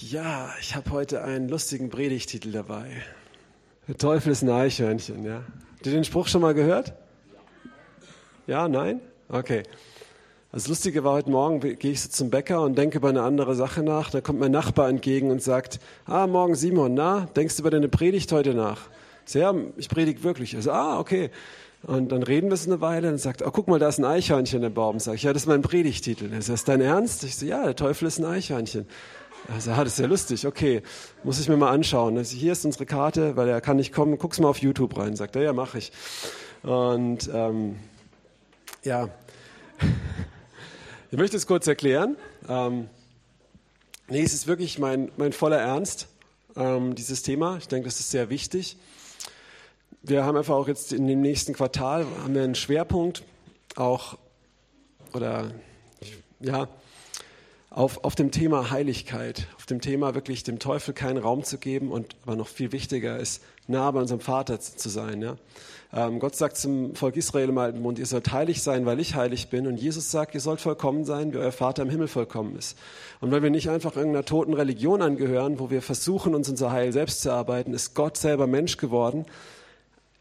Ja, ich habe heute einen lustigen Predigtitel dabei. Der Teufel ist ein Eichhörnchen, ja. Habt ihr den Spruch schon mal gehört? Ja, nein? Okay. Das Lustige war, heute Morgen gehe ich so zum Bäcker und denke über eine andere Sache nach. Da kommt mein Nachbar entgegen und sagt, ah, morgen Simon, na, denkst du über deine Predigt heute nach? Ich so, ja, ich predige wirklich. Also, ah, okay. Und dann reden wir so eine Weile und sagt, oh, guck mal, da ist ein Eichhörnchen im Baum. Sag ich, ja, das ist mein Predigtitel. Ist dein Ernst? Ich so, ja, der Teufel ist ein Eichhörnchen. Also, ah, das ist ja lustig, okay, muss ich mir mal anschauen. Also, hier ist unsere Karte, weil er kann nicht kommen, guck's mal auf YouTube rein. Sagt er, ja, mach ich. Und ähm, ja, ich möchte es kurz erklären. Ähm, nee, es ist wirklich mein, mein voller Ernst, ähm, dieses Thema. Ich denke, das ist sehr wichtig. Wir haben einfach auch jetzt in dem nächsten Quartal haben wir einen Schwerpunkt auch oder ja, auf, auf dem Thema Heiligkeit, auf dem Thema wirklich dem Teufel keinen Raum zu geben und aber noch viel wichtiger ist, nah bei unserem Vater zu sein. Ja? Ähm, Gott sagt zum Volk Israel im Alten Bund, ihr sollt heilig sein, weil ich heilig bin. Und Jesus sagt, ihr sollt vollkommen sein, wie euer Vater im Himmel vollkommen ist. Und weil wir nicht einfach irgendeiner toten Religion angehören, wo wir versuchen, uns unser Heil selbst zu erarbeiten, ist Gott selber Mensch geworden,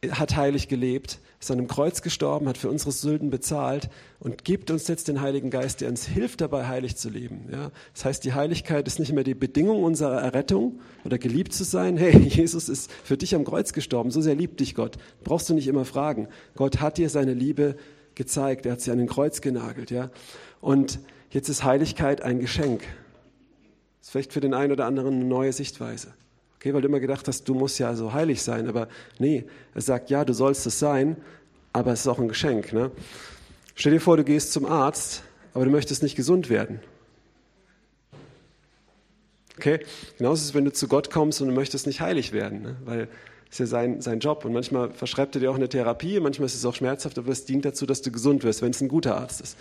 hat heilig gelebt ist an einem Kreuz gestorben, hat für unsere Sünden bezahlt und gibt uns jetzt den Heiligen Geist, der uns hilft dabei, heilig zu leben. Ja? Das heißt, die Heiligkeit ist nicht mehr die Bedingung unserer Errettung oder geliebt zu sein. Hey, Jesus ist für dich am Kreuz gestorben, so sehr liebt dich Gott. Brauchst du nicht immer fragen. Gott hat dir seine Liebe gezeigt, er hat sie an den Kreuz genagelt. Ja? Und jetzt ist Heiligkeit ein Geschenk. Das ist vielleicht für den einen oder anderen eine neue Sichtweise. Okay, weil du immer gedacht hast, du musst ja so heilig sein. Aber nee, er sagt, ja, du sollst es sein, aber es ist auch ein Geschenk. Ne? Stell dir vor, du gehst zum Arzt, aber du möchtest nicht gesund werden. Okay? Genauso ist es, wenn du zu Gott kommst und du möchtest nicht heilig werden, ne? weil ist ja sein, sein Job. Und manchmal verschreibt er dir auch eine Therapie, manchmal ist es auch schmerzhaft, aber es dient dazu, dass du gesund wirst, wenn es ein guter Arzt ist.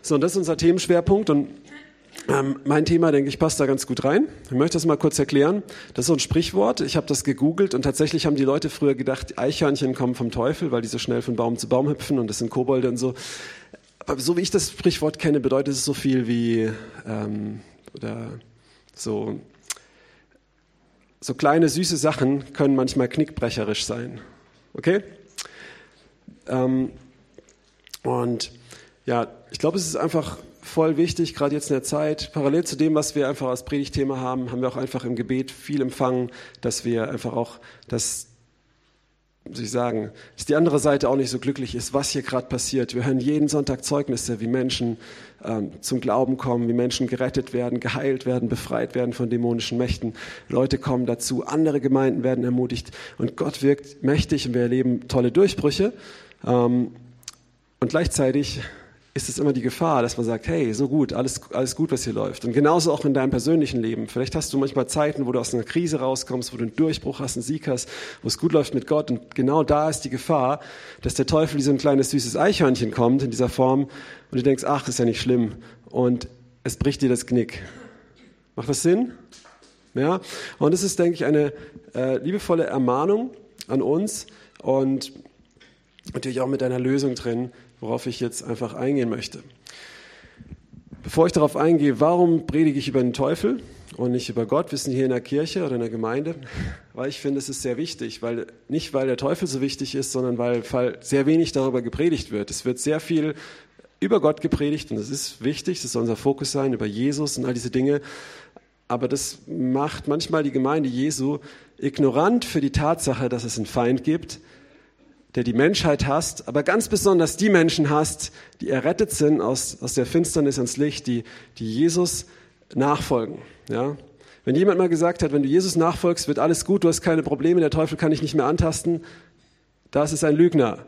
So, und das ist unser Themenschwerpunkt. Und ähm, mein Thema, denke ich, passt da ganz gut rein. Ich möchte das mal kurz erklären. Das ist so ein Sprichwort. Ich habe das gegoogelt und tatsächlich haben die Leute früher gedacht, Eichhörnchen kommen vom Teufel, weil die so schnell von Baum zu Baum hüpfen und das sind Kobolde und so. Aber so wie ich das Sprichwort kenne, bedeutet es so viel wie ähm, oder so so kleine süße Sachen können manchmal knickbrecherisch sein. Okay? Ähm, und ja, ich glaube, es ist einfach voll wichtig, gerade jetzt in der Zeit. Parallel zu dem, was wir einfach als Predigtthema haben, haben wir auch einfach im Gebet viel empfangen, dass wir einfach auch das muss ich sagen, dass die andere Seite auch nicht so glücklich ist, was hier gerade passiert. Wir hören jeden Sonntag Zeugnisse, wie Menschen ähm, zum Glauben kommen, wie Menschen gerettet werden, geheilt werden, befreit werden von dämonischen Mächten. Leute kommen dazu, andere Gemeinden werden ermutigt und Gott wirkt mächtig und wir erleben tolle Durchbrüche. Ähm, und gleichzeitig ist es immer die Gefahr, dass man sagt, hey, so gut, alles, alles gut, was hier läuft. Und genauso auch in deinem persönlichen Leben. Vielleicht hast du manchmal Zeiten, wo du aus einer Krise rauskommst, wo du einen Durchbruch hast, einen Sieg hast, wo es gut läuft mit Gott. Und genau da ist die Gefahr, dass der Teufel wie so ein kleines süßes Eichhörnchen kommt in dieser Form und du denkst, ach, ist ja nicht schlimm. Und es bricht dir das Knick. Macht das Sinn? Ja? Und es ist, denke ich, eine äh, liebevolle Ermahnung an uns und natürlich auch mit einer Lösung drin, worauf ich jetzt einfach eingehen möchte. Bevor ich darauf eingehe, warum predige ich über den Teufel und nicht über Gott, wissen hier in der Kirche oder in der Gemeinde, weil ich finde, es ist sehr wichtig, weil nicht weil der Teufel so wichtig ist, sondern weil, sehr wenig darüber gepredigt wird. Es wird sehr viel über Gott gepredigt und das ist wichtig, das soll unser Fokus sein, über Jesus und all diese Dinge. Aber das macht manchmal die Gemeinde Jesu ignorant für die Tatsache, dass es einen Feind gibt, der die Menschheit hasst, aber ganz besonders die Menschen hasst, die errettet sind aus, aus der Finsternis ins Licht, die, die Jesus nachfolgen. Ja? Wenn jemand mal gesagt hat, wenn du Jesus nachfolgst, wird alles gut, du hast keine Probleme, der Teufel kann dich nicht mehr antasten, das ist ein Lügner.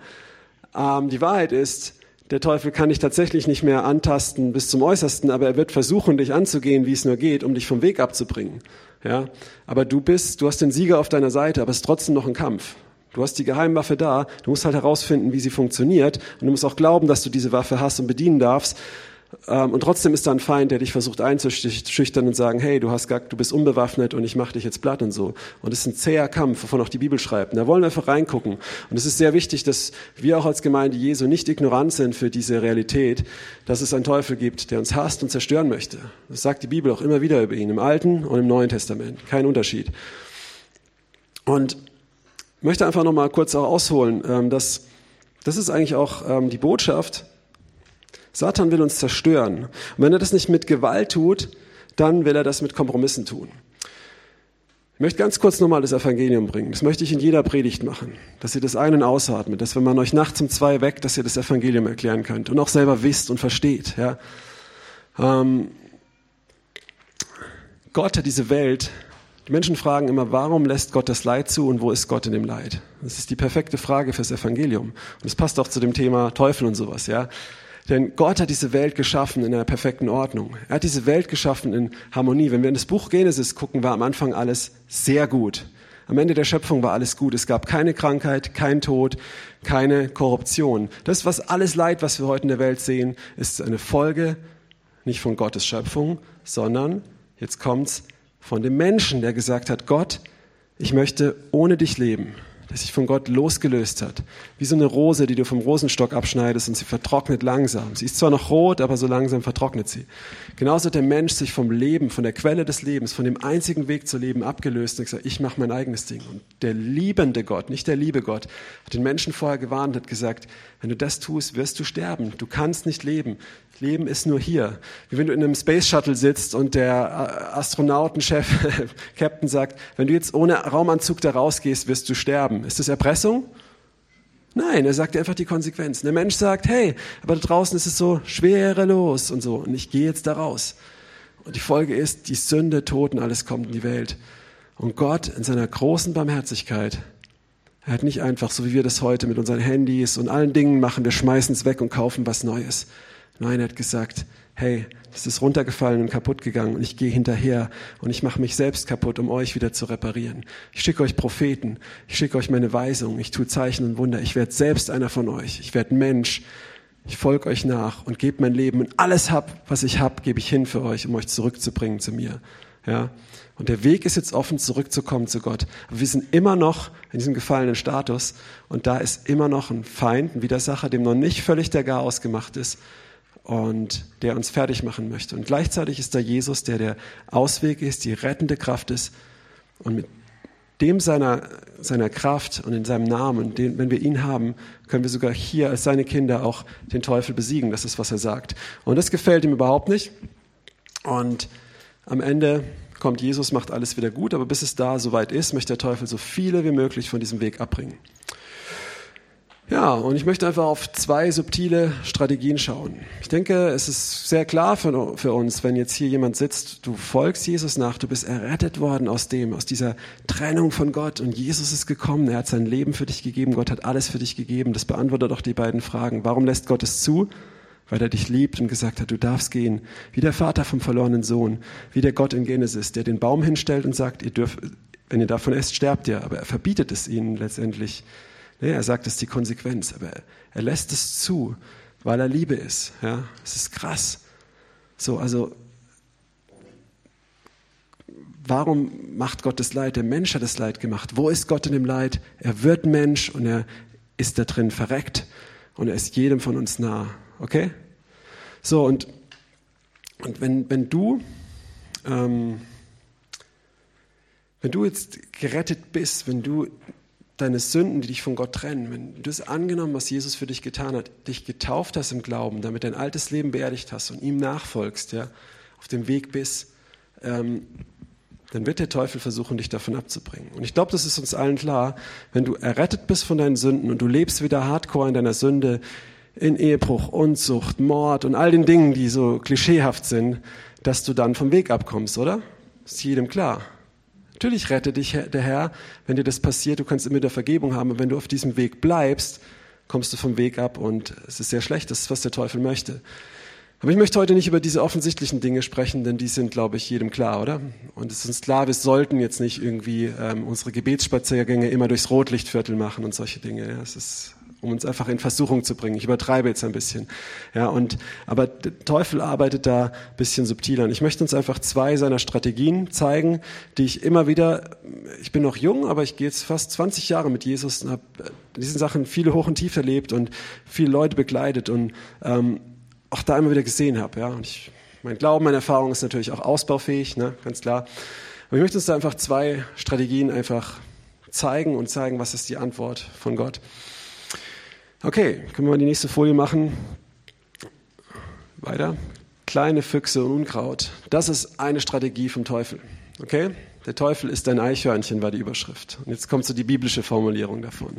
Ähm, die Wahrheit ist, der Teufel kann dich tatsächlich nicht mehr antasten bis zum Äußersten, aber er wird versuchen, dich anzugehen, wie es nur geht, um dich vom Weg abzubringen. Ja? Aber du bist, du hast den Sieger auf deiner Seite, aber es ist trotzdem noch ein Kampf. Du hast die Geheimwaffe da, du musst halt herausfinden, wie sie funktioniert und du musst auch glauben, dass du diese Waffe hast und bedienen darfst. Ähm, und trotzdem ist da ein Feind, der dich versucht einzuschüchtern und sagen, hey, du hast gar, du bist unbewaffnet und ich mache dich jetzt platt und so. Und es ist ein zäher Kampf, wovon auch die Bibel schreibt. Und da wollen wir einfach reingucken. Und es ist sehr wichtig, dass wir auch als Gemeinde Jesu nicht ignorant sind für diese Realität, dass es einen Teufel gibt, der uns hasst und zerstören möchte. Das sagt die Bibel auch immer wieder über ihn, im Alten und im Neuen Testament. Kein Unterschied. Und möchte einfach noch mal kurz auch ausholen, ähm, dass das ist eigentlich auch ähm, die Botschaft, Satan will uns zerstören. Und wenn er das nicht mit Gewalt tut, dann will er das mit Kompromissen tun. Ich möchte ganz kurz nochmal das Evangelium bringen. Das möchte ich in jeder Predigt machen, dass ihr das ein- und ausatmet, dass wenn man euch nachts um zwei weckt, dass ihr das Evangelium erklären könnt und auch selber wisst und versteht. Ja. Ähm, Gott hat diese Welt die Menschen fragen immer, warum lässt Gott das Leid zu und wo ist Gott in dem Leid? Das ist die perfekte Frage fürs Evangelium. Und es passt auch zu dem Thema Teufel und sowas, ja. Denn Gott hat diese Welt geschaffen in einer perfekten Ordnung. Er hat diese Welt geschaffen in Harmonie. Wenn wir in das Buch Genesis gucken, war am Anfang alles sehr gut. Am Ende der Schöpfung war alles gut. Es gab keine Krankheit, kein Tod, keine Korruption. Das, was alles Leid, was wir heute in der Welt sehen, ist eine Folge nicht von Gottes Schöpfung, sondern, jetzt kommt's, von dem Menschen, der gesagt hat, Gott, ich möchte ohne dich leben der sich von Gott losgelöst hat. Wie so eine Rose, die du vom Rosenstock abschneidest und sie vertrocknet langsam. Sie ist zwar noch rot, aber so langsam vertrocknet sie. Genauso hat der Mensch sich vom Leben, von der Quelle des Lebens, von dem einzigen Weg zu leben abgelöst und gesagt, ich mache mein eigenes Ding. Und der liebende Gott, nicht der liebe Gott, hat den Menschen vorher gewarnt und hat gesagt, wenn du das tust, wirst du sterben. Du kannst nicht leben. Leben ist nur hier. Wie wenn du in einem Space Shuttle sitzt und der Astronautenchef, Captain sagt, wenn du jetzt ohne Raumanzug da rausgehst, wirst du sterben. Ist das Erpressung? Nein, er sagt einfach die Konsequenzen. Der Mensch sagt, hey, aber da draußen ist es so schwerelos und so und ich gehe jetzt da raus. Und die Folge ist, die Sünde, Toten, alles kommt in die Welt. Und Gott in seiner großen Barmherzigkeit, er hat nicht einfach, so wie wir das heute mit unseren Handys und allen Dingen machen, wir schmeißen es weg und kaufen was Neues. Nein, er hat gesagt, hey, das ist runtergefallen und kaputt gegangen und ich gehe hinterher und ich mache mich selbst kaputt, um euch wieder zu reparieren. Ich schicke euch Propheten, ich schicke euch meine Weisungen, ich tue Zeichen und Wunder, ich werde selbst einer von euch, ich werde Mensch, ich folge euch nach und gebe mein Leben und alles hab, was ich hab, gebe ich hin für euch, um euch zurückzubringen zu mir. Ja, und der Weg ist jetzt offen, zurückzukommen zu Gott. Aber wir sind immer noch in diesem gefallenen Status und da ist immer noch ein Feind, ein Widersacher, dem noch nicht völlig der Garaus gemacht ist und der uns fertig machen möchte. Und gleichzeitig ist da Jesus, der der Ausweg ist, die rettende Kraft ist. Und mit dem seiner, seiner Kraft und in seinem Namen, den, wenn wir ihn haben, können wir sogar hier als seine Kinder auch den Teufel besiegen. Das ist, was er sagt. Und das gefällt ihm überhaupt nicht. Und am Ende kommt Jesus, macht alles wieder gut, aber bis es da soweit ist, möchte der Teufel so viele wie möglich von diesem Weg abbringen. Ja, und ich möchte einfach auf zwei subtile Strategien schauen. Ich denke, es ist sehr klar für, für, uns, wenn jetzt hier jemand sitzt, du folgst Jesus nach, du bist errettet worden aus dem, aus dieser Trennung von Gott und Jesus ist gekommen, er hat sein Leben für dich gegeben, Gott hat alles für dich gegeben. Das beantwortet doch die beiden Fragen. Warum lässt Gott es zu? Weil er dich liebt und gesagt hat, du darfst gehen. Wie der Vater vom verlorenen Sohn, wie der Gott in Genesis, der den Baum hinstellt und sagt, ihr dürft, wenn ihr davon esst, sterbt ihr. Aber er verbietet es ihnen letztendlich Nee, er sagt, es ist die Konsequenz, aber er lässt es zu, weil er Liebe ist. Ja, es ist krass. So, also warum macht Gott das Leid? Der Mensch hat das Leid gemacht. Wo ist Gott in dem Leid? Er wird Mensch und er ist da drin verreckt und er ist jedem von uns nah. Okay? So, und, und wenn, wenn du, ähm, wenn du jetzt gerettet bist, wenn du deine Sünden, die dich von Gott trennen, wenn du das angenommen, was Jesus für dich getan hat, dich getauft hast im Glauben, damit dein altes Leben beerdigt hast und ihm nachfolgst, ja, auf dem Weg bist, ähm, dann wird der Teufel versuchen, dich davon abzubringen. Und ich glaube, das ist uns allen klar, wenn du errettet bist von deinen Sünden und du lebst wieder hardcore in deiner Sünde, in Ehebruch, Unzucht, Mord und all den Dingen, die so klischeehaft sind, dass du dann vom Weg abkommst, oder? Ist jedem klar. Natürlich rette dich der Herr, wenn dir das passiert, du kannst immer wieder Vergebung haben, aber wenn du auf diesem Weg bleibst, kommst du vom Weg ab und es ist sehr schlecht, das ist, was der Teufel möchte. Aber ich möchte heute nicht über diese offensichtlichen Dinge sprechen, denn die sind, glaube ich, jedem klar, oder? Und es ist uns klar, wir sollten jetzt nicht irgendwie ähm, unsere Gebetsspaziergänge immer durchs Rotlichtviertel machen und solche Dinge. Ja, es ist um uns einfach in Versuchung zu bringen. Ich übertreibe jetzt ein bisschen. Ja, und, aber der Teufel arbeitet da ein bisschen subtiler. Und ich möchte uns einfach zwei seiner Strategien zeigen, die ich immer wieder, ich bin noch jung, aber ich gehe jetzt fast 20 Jahre mit Jesus und habe diesen Sachen viele Hoch und Tief erlebt und viele Leute begleitet und ähm, auch da immer wieder gesehen habe. Ja, und ich, mein Glauben, meine Erfahrung ist natürlich auch ausbaufähig, ne, ganz klar. Aber ich möchte uns da einfach zwei Strategien einfach zeigen und zeigen, was ist die Antwort von Gott. Okay, können wir mal die nächste Folie machen. Weiter. Kleine Füchse und Unkraut. Das ist eine Strategie vom Teufel. Okay? Der Teufel ist ein Eichhörnchen, war die Überschrift. Und jetzt kommt so die biblische Formulierung davon.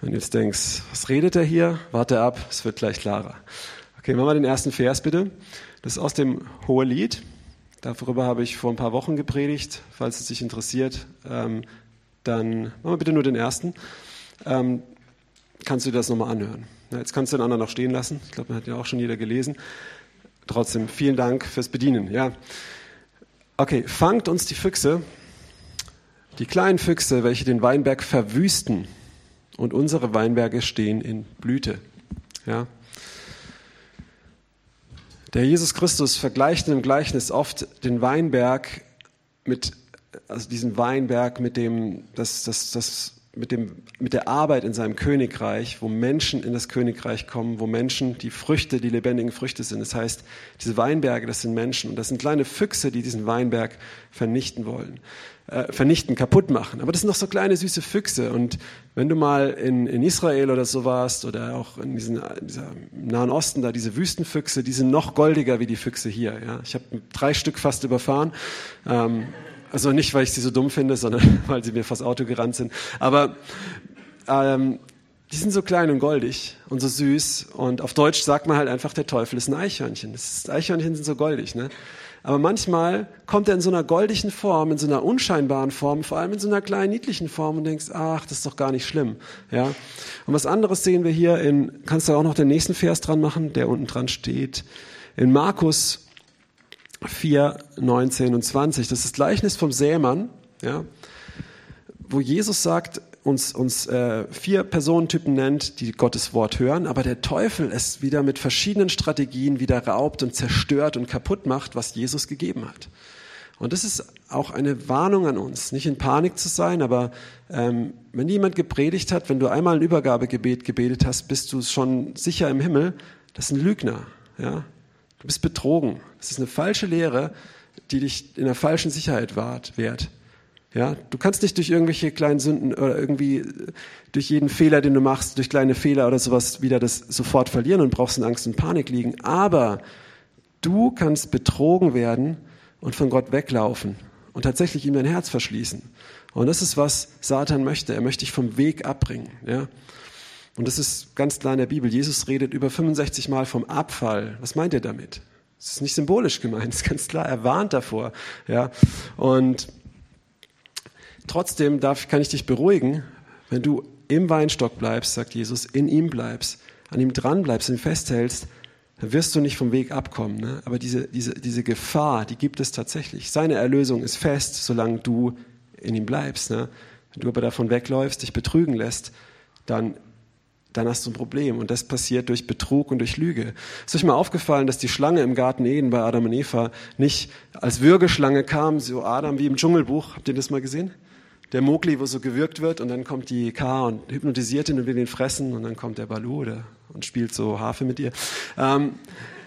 Wenn du jetzt denkst, was redet er hier? Warte ab, es wird gleich klarer. Okay, machen wir den ersten Vers bitte. Das ist aus dem Hohelied. Darüber habe ich vor ein paar Wochen gepredigt. Falls es dich interessiert, ähm, dann machen wir bitte nur den ersten. Ähm, kannst du dir das nochmal anhören. Jetzt kannst du den anderen noch stehen lassen. Ich glaube, man hat ja auch schon jeder gelesen. Trotzdem, vielen Dank fürs Bedienen. Ja. Okay, fangt uns die Füchse, die kleinen Füchse, welche den Weinberg verwüsten und unsere Weinberge stehen in Blüte. Ja. Der Jesus Christus vergleicht dem Gleichnis oft den Weinberg mit, also diesen Weinberg mit dem, das, das, das mit, dem, mit der Arbeit in seinem Königreich, wo Menschen in das Königreich kommen, wo Menschen die Früchte, die lebendigen Früchte sind. Das heißt, diese Weinberge, das sind Menschen und das sind kleine Füchse, die diesen Weinberg vernichten wollen, äh, vernichten, kaputt machen. Aber das sind noch so kleine süße Füchse und wenn du mal in, in Israel oder so warst oder auch in, diesen, dieser Nahen Osten, da diese Wüstenfüchse, die sind noch goldiger wie die Füchse hier. Ja? Ich habe drei Stück fast überfahren. Ähm, also nicht, weil ich sie so dumm finde, sondern weil sie mir vors Auto gerannt sind. Aber ähm, die sind so klein und goldig und so süß. Und auf Deutsch sagt man halt einfach, der Teufel ist ein Eichhörnchen. Ist, Eichhörnchen sind so goldig, ne? Aber manchmal kommt er in so einer goldigen Form, in so einer unscheinbaren Form, vor allem in so einer kleinen niedlichen Form und denkst, ach, das ist doch gar nicht schlimm, ja. Und was anderes sehen wir hier in, kannst du auch noch den nächsten Vers dran machen, der unten dran steht. In Markus 4, 19 und 20. Das ist das Gleichnis vom Sämann, ja, wo Jesus sagt, uns, uns äh, vier Personentypen nennt, die Gottes Wort hören, aber der Teufel es wieder mit verschiedenen Strategien wieder raubt und zerstört und kaputt macht, was Jesus gegeben hat. Und das ist auch eine Warnung an uns, nicht in Panik zu sein, aber ähm, wenn jemand gepredigt hat, wenn du einmal ein Übergabegebet gebetet hast, bist du schon sicher im Himmel. Das ist ein Lügner. Ja? Du bist betrogen. Das ist eine falsche Lehre, die dich in einer falschen Sicherheit wahrt, Ja, du kannst nicht durch irgendwelche kleinen Sünden oder irgendwie durch jeden Fehler, den du machst, durch kleine Fehler oder sowas wieder das sofort verlieren und brauchst in Angst und Panik liegen. Aber du kannst betrogen werden und von Gott weglaufen und tatsächlich ihm dein Herz verschließen. Und das ist, was Satan möchte. Er möchte dich vom Weg abbringen. Ja? Und das ist ganz klar in der Bibel. Jesus redet über 65 Mal vom Abfall. Was meint er damit? Das ist nicht symbolisch gemeint, das ist ganz klar. Er warnt davor. Ja? Und trotzdem darf, kann ich dich beruhigen, wenn du im Weinstock bleibst, sagt Jesus, in ihm bleibst, an ihm dran bleibst, ihn festhältst, dann wirst du nicht vom Weg abkommen. Ne? Aber diese, diese, diese Gefahr, die gibt es tatsächlich. Seine Erlösung ist fest, solange du in ihm bleibst. Ne? Wenn du aber davon wegläufst, dich betrügen lässt, dann dann hast du ein Problem. Und das passiert durch Betrug und durch Lüge. Ist euch mal aufgefallen, dass die Schlange im Garten Eden bei Adam und Eva nicht als Würgeschlange kam, so Adam wie im Dschungelbuch. Habt ihr das mal gesehen? Der Mogli, wo so gewürgt wird und dann kommt die K und hypnotisiert ihn und will ihn fressen und dann kommt der Balu oder, und spielt so Harfe mit ihr. Ähm,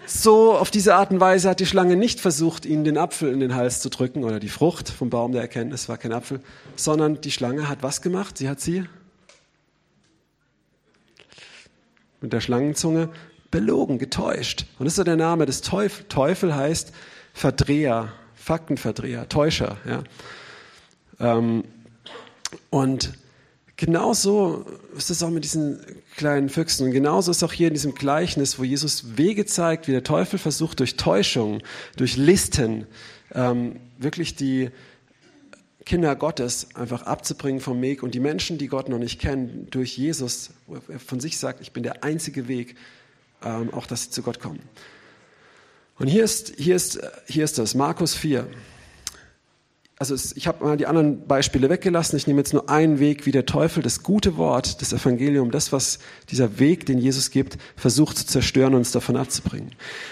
so auf diese Art und Weise hat die Schlange nicht versucht, ihnen den Apfel in den Hals zu drücken oder die Frucht vom Baum der Erkenntnis war kein Apfel, sondern die Schlange hat was gemacht? Sie hat sie mit der Schlangenzunge belogen, getäuscht. Und das ist ja der Name des Teufel. Teufel heißt Verdreher, Faktenverdreher, Täuscher. Ja. Ähm, und genauso ist es auch mit diesen kleinen Füchsen. Und genauso ist auch hier in diesem Gleichnis, wo Jesus Wege zeigt, wie der Teufel versucht, durch Täuschung, durch Listen, ähm, wirklich die, Kinder Gottes einfach abzubringen vom Weg und die Menschen, die Gott noch nicht kennen, durch Jesus, wo er von sich sagt, ich bin der einzige Weg, ähm, auch dass sie zu Gott kommen. Und hier ist, hier, ist, hier ist das, Markus 4. also es, ich habe mal die anderen Beispiele weggelassen. Ich nehme jetzt nur einen Weg, wie der Teufel das gute Wort, das Evangelium, das, was dieser Weg, den Jesus gibt, versucht zu zerstören und uns davon abzubringen.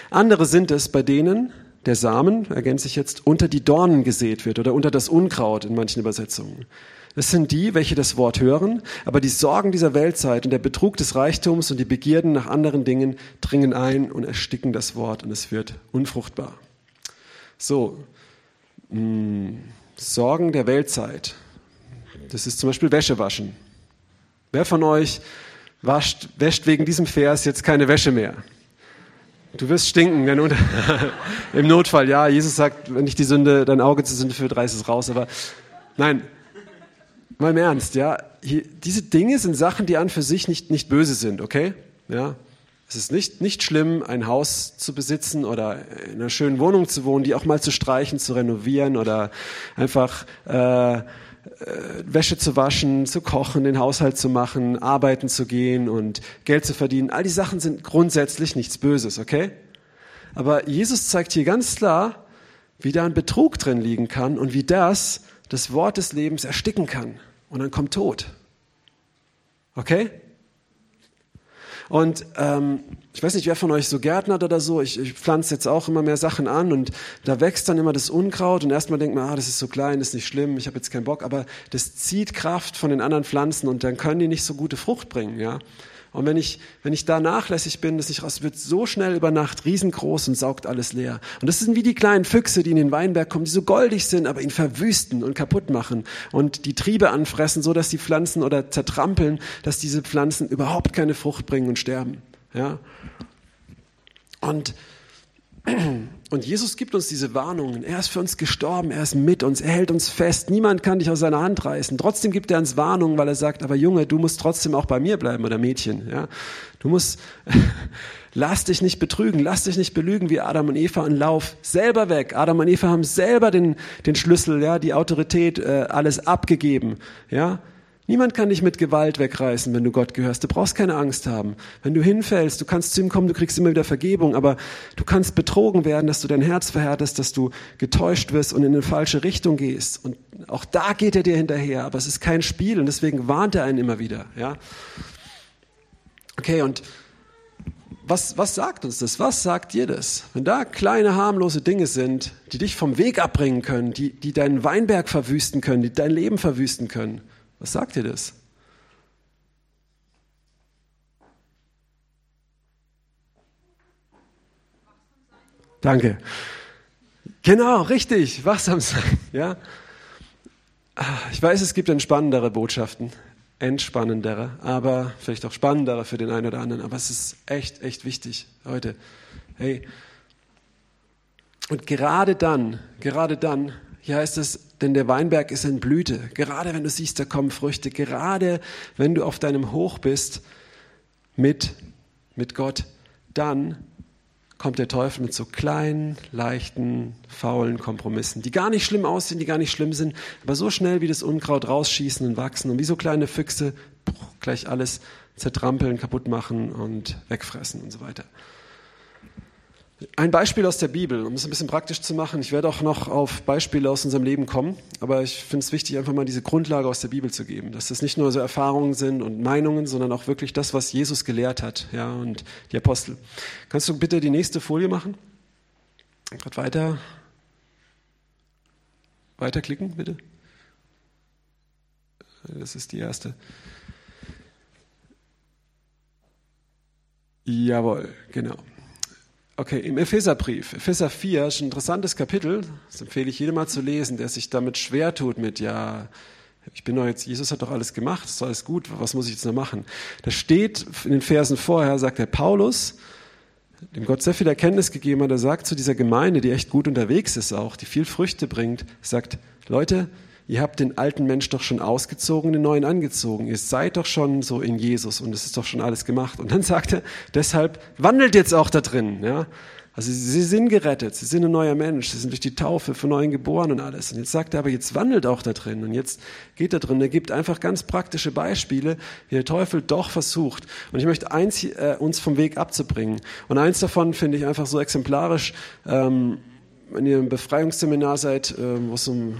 Andere sind es, bei denen der Samen, ergänze ich jetzt, unter die Dornen gesät wird oder unter das Unkraut in manchen Übersetzungen. Das sind die, welche das Wort hören, aber die Sorgen dieser Weltzeit und der Betrug des Reichtums und die Begierden nach anderen Dingen dringen ein und ersticken das Wort und es wird unfruchtbar. So, hm, Sorgen der Weltzeit. Das ist zum Beispiel Wäsche waschen. Wer von euch wascht, wäscht wegen diesem Vers jetzt keine Wäsche mehr? Du wirst stinken, wenn unter, im Notfall, ja. Jesus sagt, wenn ich die Sünde, dein Auge zur Sünde führt, reiß es raus. Aber nein, mal im Ernst, ja. Hier, diese Dinge sind Sachen, die an für sich nicht, nicht böse sind, okay? Ja. Es ist nicht, nicht schlimm, ein Haus zu besitzen oder in einer schönen Wohnung zu wohnen, die auch mal zu streichen, zu renovieren oder einfach äh, Wäsche zu waschen, zu kochen, den Haushalt zu machen, arbeiten zu gehen und Geld zu verdienen. All die Sachen sind grundsätzlich nichts Böses, okay? Aber Jesus zeigt hier ganz klar, wie da ein Betrug drin liegen kann und wie das das Wort des Lebens ersticken kann. Und dann kommt Tod. Okay? Und ähm, ich weiß nicht, wer von euch so Gärtner oder so, ich, ich pflanze jetzt auch immer mehr Sachen an und da wächst dann immer das Unkraut und erstmal denkt man, ah, das ist so klein, das ist nicht schlimm, ich habe jetzt keinen Bock, aber das zieht Kraft von den anderen Pflanzen und dann können die nicht so gute Frucht bringen, ja. Und wenn ich, wenn ich da nachlässig bin, dass ich raus, wird so schnell über Nacht riesengroß und saugt alles leer. Und das sind wie die kleinen Füchse, die in den Weinberg kommen, die so goldig sind, aber ihn verwüsten und kaputt machen und die Triebe anfressen, so dass die Pflanzen oder zertrampeln, dass diese Pflanzen überhaupt keine Frucht bringen und sterben. Ja. Und und Jesus gibt uns diese Warnungen. Er ist für uns gestorben, er ist mit uns, er hält uns fest. Niemand kann dich aus seiner Hand reißen. Trotzdem gibt er uns Warnungen, weil er sagt, aber Junge, du musst trotzdem auch bei mir bleiben oder Mädchen. Ja? Du musst, lass dich nicht betrügen, lass dich nicht belügen wie Adam und Eva und lauf selber weg. Adam und Eva haben selber den, den Schlüssel, ja, die Autorität, äh, alles abgegeben. Ja? Niemand kann dich mit Gewalt wegreißen, wenn du Gott gehörst. Du brauchst keine Angst haben. Wenn du hinfällst, du kannst zu ihm kommen, du kriegst immer wieder Vergebung, aber du kannst betrogen werden, dass du dein Herz verhärtest, dass du getäuscht wirst und in eine falsche Richtung gehst. Und auch da geht er dir hinterher, aber es ist kein Spiel und deswegen warnt er einen immer wieder, ja. Okay, und was, was sagt uns das? Was sagt dir das? Wenn da kleine harmlose Dinge sind, die dich vom Weg abbringen können, die, die deinen Weinberg verwüsten können, die dein Leben verwüsten können, was sagt dir das? Danke. Genau, richtig, wachsam sein. Ja? Ich weiß, es gibt entspannendere Botschaften, entspannendere, aber vielleicht auch spannendere für den einen oder anderen. Aber es ist echt, echt wichtig heute. Hey, und gerade dann, gerade dann, hier heißt es, denn der Weinberg ist in Blüte. Gerade wenn du siehst, da kommen Früchte. Gerade wenn du auf deinem Hoch bist mit, mit Gott, dann kommt der Teufel mit so kleinen, leichten, faulen Kompromissen, die gar nicht schlimm aussehen, die gar nicht schlimm sind, aber so schnell wie das Unkraut rausschießen und wachsen und wie so kleine Füchse gleich alles zertrampeln, kaputt machen und wegfressen und so weiter. Ein Beispiel aus der Bibel, um es ein bisschen praktisch zu machen. Ich werde auch noch auf Beispiele aus unserem Leben kommen, aber ich finde es wichtig, einfach mal diese Grundlage aus der Bibel zu geben, dass das nicht nur so Erfahrungen sind und Meinungen, sondern auch wirklich das, was Jesus gelehrt hat, ja, und die Apostel. Kannst du bitte die nächste Folie machen? Gerade weiter. Weiterklicken, bitte. Das ist die erste. Jawohl, genau. Okay, im Epheserbrief, Epheser 4, ist ein interessantes Kapitel, das empfehle ich jedem mal zu lesen, der sich damit schwer tut mit, ja, ich bin doch jetzt, Jesus hat doch alles gemacht, ist alles gut, was muss ich jetzt noch machen? Da steht in den Versen vorher, sagt der Paulus, dem Gott sehr viel Erkenntnis gegeben hat, er sagt zu dieser Gemeinde, die echt gut unterwegs ist auch, die viel Früchte bringt, sagt, Leute, ihr habt den alten Mensch doch schon ausgezogen, den neuen angezogen. Ihr seid doch schon so in Jesus und es ist doch schon alles gemacht. Und dann sagt er, deshalb wandelt jetzt auch da drin. Ja? Also sie sind gerettet, sie sind ein neuer Mensch, sie sind durch die Taufe von Neuen geboren und alles. Und jetzt sagt er aber, jetzt wandelt auch da drin. Und jetzt geht da drin. Er gibt einfach ganz praktische Beispiele, wie der Teufel doch versucht. Und ich möchte eins äh, uns vom Weg abzubringen. Und eins davon finde ich einfach so exemplarisch, ähm, wenn ihr im Befreiungsseminar seid, äh, wo es um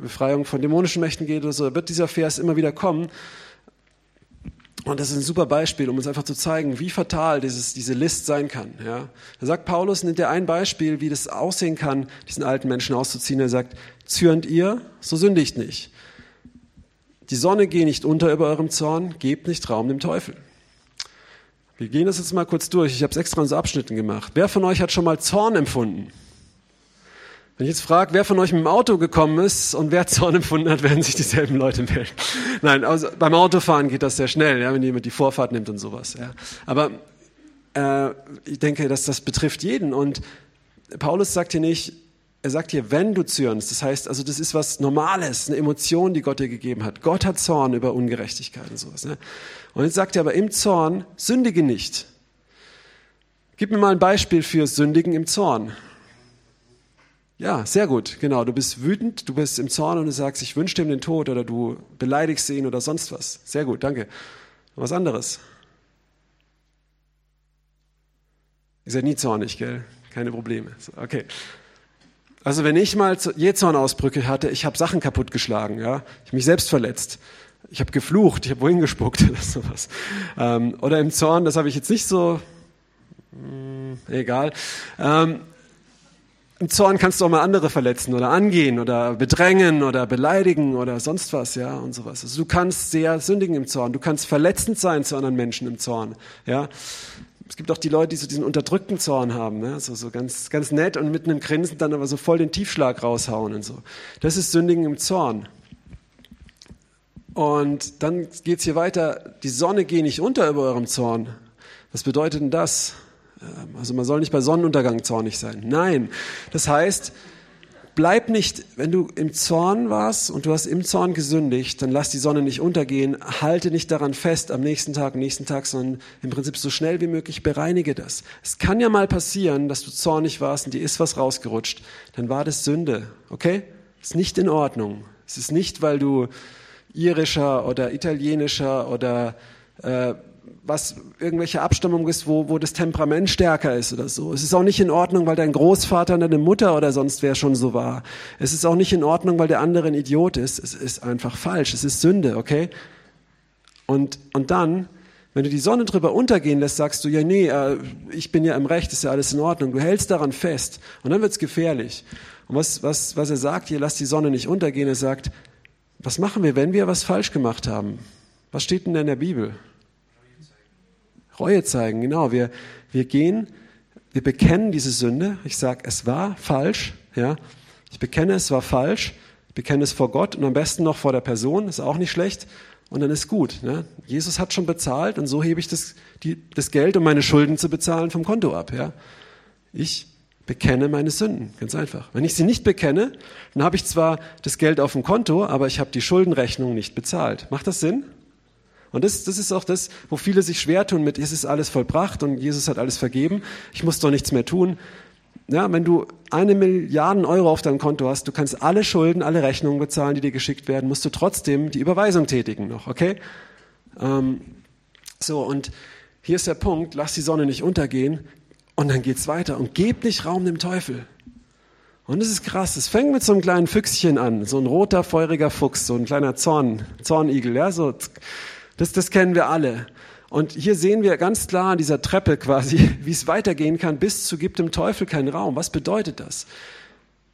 Befreiung von dämonischen Mächten geht oder so, wird dieser Vers immer wieder kommen. Und das ist ein super Beispiel, um uns einfach zu zeigen, wie fatal dieses, diese List sein kann. Ja. Da sagt Paulus, nimmt er ein Beispiel, wie das aussehen kann, diesen alten Menschen auszuziehen. Er sagt, zürnt ihr, so sündigt nicht. Die Sonne geht nicht unter über eurem Zorn, gebt nicht Raum dem Teufel. Wir gehen das jetzt mal kurz durch. Ich habe es extra in so Abschnitten gemacht. Wer von euch hat schon mal Zorn empfunden? Wenn ich jetzt frage, wer von euch mit dem Auto gekommen ist und wer Zorn empfunden hat, werden sich dieselben Leute melden. Nein, also beim Autofahren geht das sehr schnell, ja, wenn jemand die Vorfahrt nimmt und sowas. Ja. Aber äh, ich denke, dass das betrifft jeden. Und Paulus sagt hier nicht, er sagt hier, wenn du zürnst, das heißt, also das ist was Normales, eine Emotion, die Gott dir gegeben hat. Gott hat Zorn über Ungerechtigkeit und sowas. Ne? Und jetzt sagt er aber im Zorn, sündige nicht. Gib mir mal ein Beispiel für Sündigen im Zorn. Ja, sehr gut, genau. Du bist wütend, du bist im Zorn und du sagst, ich wünsche ihm den Tod oder du beleidigst ihn oder sonst was. Sehr gut, danke. Was anderes? Ihr seid nie zornig, gell? Keine Probleme. Okay. Also wenn ich mal Jezornausbrüche hatte, ich habe Sachen kaputtgeschlagen, ja, ich habe mich selbst verletzt, ich habe geflucht, ich habe wohin gespuckt oder sowas. Ähm, oder im Zorn, das habe ich jetzt nicht so, mh, hm, egal. Ähm, im Zorn kannst du auch mal andere verletzen oder angehen oder bedrängen oder beleidigen oder sonst was, ja, und sowas. Also du kannst sehr sündigen im Zorn. Du kannst verletzend sein zu anderen Menschen im Zorn, ja. Es gibt auch die Leute, die so diesen unterdrückten Zorn haben, ne? so, so ganz, ganz nett und mit einem Grinsen dann aber so voll den Tiefschlag raushauen und so. Das ist Sündigen im Zorn. Und dann geht's hier weiter, die Sonne geht nicht unter über eurem Zorn. Was bedeutet denn das? Ähm, also man soll nicht bei Sonnenuntergang zornig sein. Nein, das heißt, bleib nicht, wenn du im Zorn warst und du hast im Zorn gesündigt, dann lass die Sonne nicht untergehen, halte nicht daran fest am nächsten Tag, nächsten Tag, sondern im Prinzip so schnell wie möglich bereinige das. Es kann ja mal passieren, dass du zornig warst und dir ist was rausgerutscht, dann war das Sünde, okay? Ist nicht in Ordnung. Es ist nicht, weil du irischer oder italienischer oder äh, was irgendwelche Abstammung ist, wo, wo das Temperament stärker ist oder so. Es ist auch nicht in Ordnung, weil dein Großvater deine Mutter oder sonst wer schon so war. Es ist auch nicht in Ordnung, weil der andere ein Idiot ist. Es ist einfach falsch. Es ist Sünde, okay? Und, und dann, wenn du die Sonne drüber untergehen lässt, sagst du, ja, nee, äh, ich bin ja im Recht, ist ja alles in Ordnung. Du hältst daran fest. Und dann wird's gefährlich. Und was, was, was er sagt hier, lass die Sonne nicht untergehen. Er sagt, was machen wir, wenn wir was falsch gemacht haben? Was steht denn in der Bibel? Reue zeigen, genau. Wir, wir gehen, wir bekennen diese Sünde. Ich sage, es war falsch. Ja, ich bekenne, es war falsch. Ich bekenne es vor Gott und am besten noch vor der Person. Ist auch nicht schlecht. Und dann ist gut. Ne? Jesus hat schon bezahlt und so hebe ich das, die, das Geld, um meine Schulden zu bezahlen, vom Konto ab. Ja? Ich bekenne meine Sünden, ganz einfach. Wenn ich sie nicht bekenne, dann habe ich zwar das Geld auf dem Konto, aber ich habe die Schuldenrechnung nicht bezahlt. Macht das Sinn? Und das, das ist auch das, wo viele sich schwer tun mit, es ist alles vollbracht und Jesus hat alles vergeben, ich muss doch nichts mehr tun. Ja, wenn du eine Milliarde Euro auf deinem Konto hast, du kannst alle Schulden, alle Rechnungen bezahlen, die dir geschickt werden, musst du trotzdem die Überweisung tätigen noch, okay? Ähm, so, und hier ist der Punkt, lass die Sonne nicht untergehen und dann geht's weiter und geb nicht Raum dem Teufel. Und es ist krass, es fängt mit so einem kleinen Füchschen an, so ein roter, feuriger Fuchs, so ein kleiner Zorn, Zornigel, ja, so das, das kennen wir alle. Und hier sehen wir ganz klar an dieser Treppe quasi, wie es weitergehen kann, bis zu gibt dem Teufel keinen Raum. Was bedeutet das?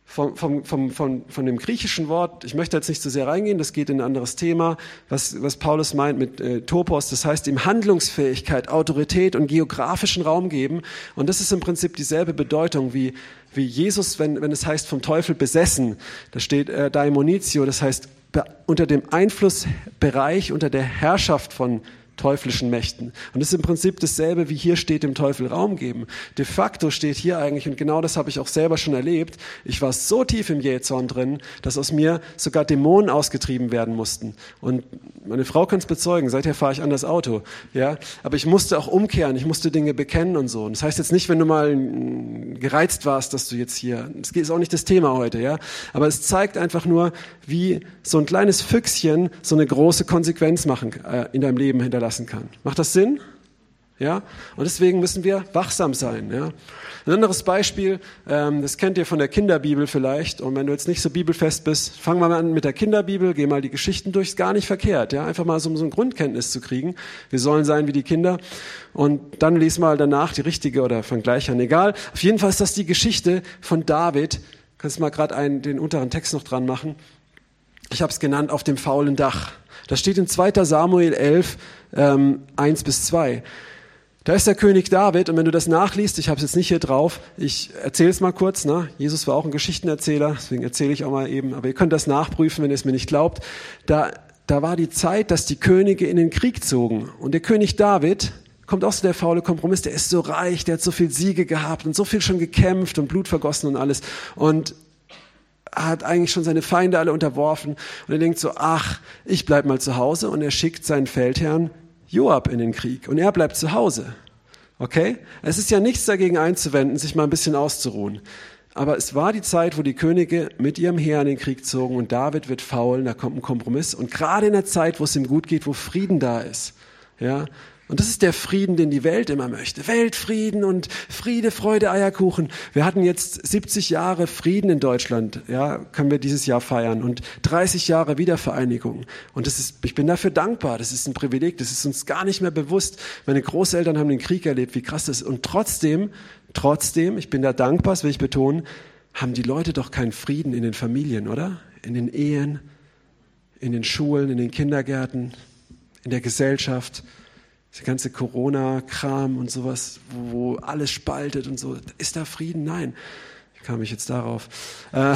Vom, vom, vom, von, von dem griechischen Wort, ich möchte jetzt nicht zu sehr reingehen, das geht in ein anderes Thema, was, was Paulus meint mit äh, Topos, das heißt ihm Handlungsfähigkeit, Autorität und geografischen Raum geben. Und das ist im Prinzip dieselbe Bedeutung wie, wie Jesus, wenn, wenn es heißt vom Teufel besessen. Da steht äh, Daimonizio, das heißt unter dem Einflussbereich, unter der Herrschaft von teuflischen Mächten. Und das ist im Prinzip dasselbe, wie hier steht, dem Teufel Raum geben. De facto steht hier eigentlich, und genau das habe ich auch selber schon erlebt, ich war so tief im Jähzorn drin, dass aus mir sogar Dämonen ausgetrieben werden mussten. Und meine Frau kann es bezeugen, seither fahre ich an das Auto. Ja? Aber ich musste auch umkehren, ich musste Dinge bekennen und so. Und das heißt jetzt nicht, wenn du mal gereizt warst, dass du jetzt hier, das ist auch nicht das Thema heute, ja. Aber es zeigt einfach nur, wie so ein kleines Füchschen so eine große Konsequenz machen, äh, in deinem Leben hinterlassen lassen kann. Macht das Sinn? Ja? Und deswegen müssen wir wachsam sein. Ja? Ein anderes Beispiel, ähm, das kennt ihr von der Kinderbibel vielleicht. Und wenn du jetzt nicht so bibelfest bist, fang mal an mit der Kinderbibel, geh mal die Geschichten durch, ist gar nicht verkehrt. Ja? Einfach mal so, so ein Grundkenntnis zu kriegen. Wir sollen sein wie die Kinder. Und dann lies mal danach die richtige oder fang gleich an. Egal. Auf jeden Fall ist das die Geschichte von David. Kannst du mal gerade den unteren Text noch dran machen. Ich habe es genannt, auf dem faulen Dach. Das steht in 2. Samuel 11, ähm, 1 bis 2. Da ist der König David und wenn du das nachliest, ich habe es jetzt nicht hier drauf, ich erzähle es mal kurz. Ne? Jesus war auch ein Geschichtenerzähler, deswegen erzähle ich auch mal eben, aber ihr könnt das nachprüfen, wenn ihr es mir nicht glaubt. Da, da war die Zeit, dass die Könige in den Krieg zogen und der König David, kommt auch so der faule Kompromiss, der ist so reich, der hat so viel Siege gehabt und so viel schon gekämpft und Blut vergossen und alles und hat eigentlich schon seine Feinde alle unterworfen und er denkt so, ach, ich bleib mal zu Hause und er schickt seinen Feldherrn Joab in den Krieg und er bleibt zu Hause. Okay? Es ist ja nichts dagegen einzuwenden, sich mal ein bisschen auszuruhen. Aber es war die Zeit, wo die Könige mit ihrem Heer in den Krieg zogen und David wird faul, da kommt ein Kompromiss. Und gerade in der Zeit, wo es ihm gut geht, wo Frieden da ist, ja, und das ist der Frieden, den die Welt immer möchte. Weltfrieden und Friede, Freude, Eierkuchen. Wir hatten jetzt 70 Jahre Frieden in Deutschland, ja, können wir dieses Jahr feiern und 30 Jahre Wiedervereinigung. Und das ist, ich bin dafür dankbar. Das ist ein Privileg. Das ist uns gar nicht mehr bewusst. Meine Großeltern haben den Krieg erlebt, wie krass das ist. Und trotzdem, trotzdem, ich bin da dankbar, das will ich betonen, haben die Leute doch keinen Frieden in den Familien, oder? In den Ehen, in den Schulen, in den Kindergärten, in der Gesellschaft. Der ganze Corona-Kram und sowas, wo, alles spaltet und so. Ist da Frieden? Nein. Wie kam ich jetzt darauf? Äh,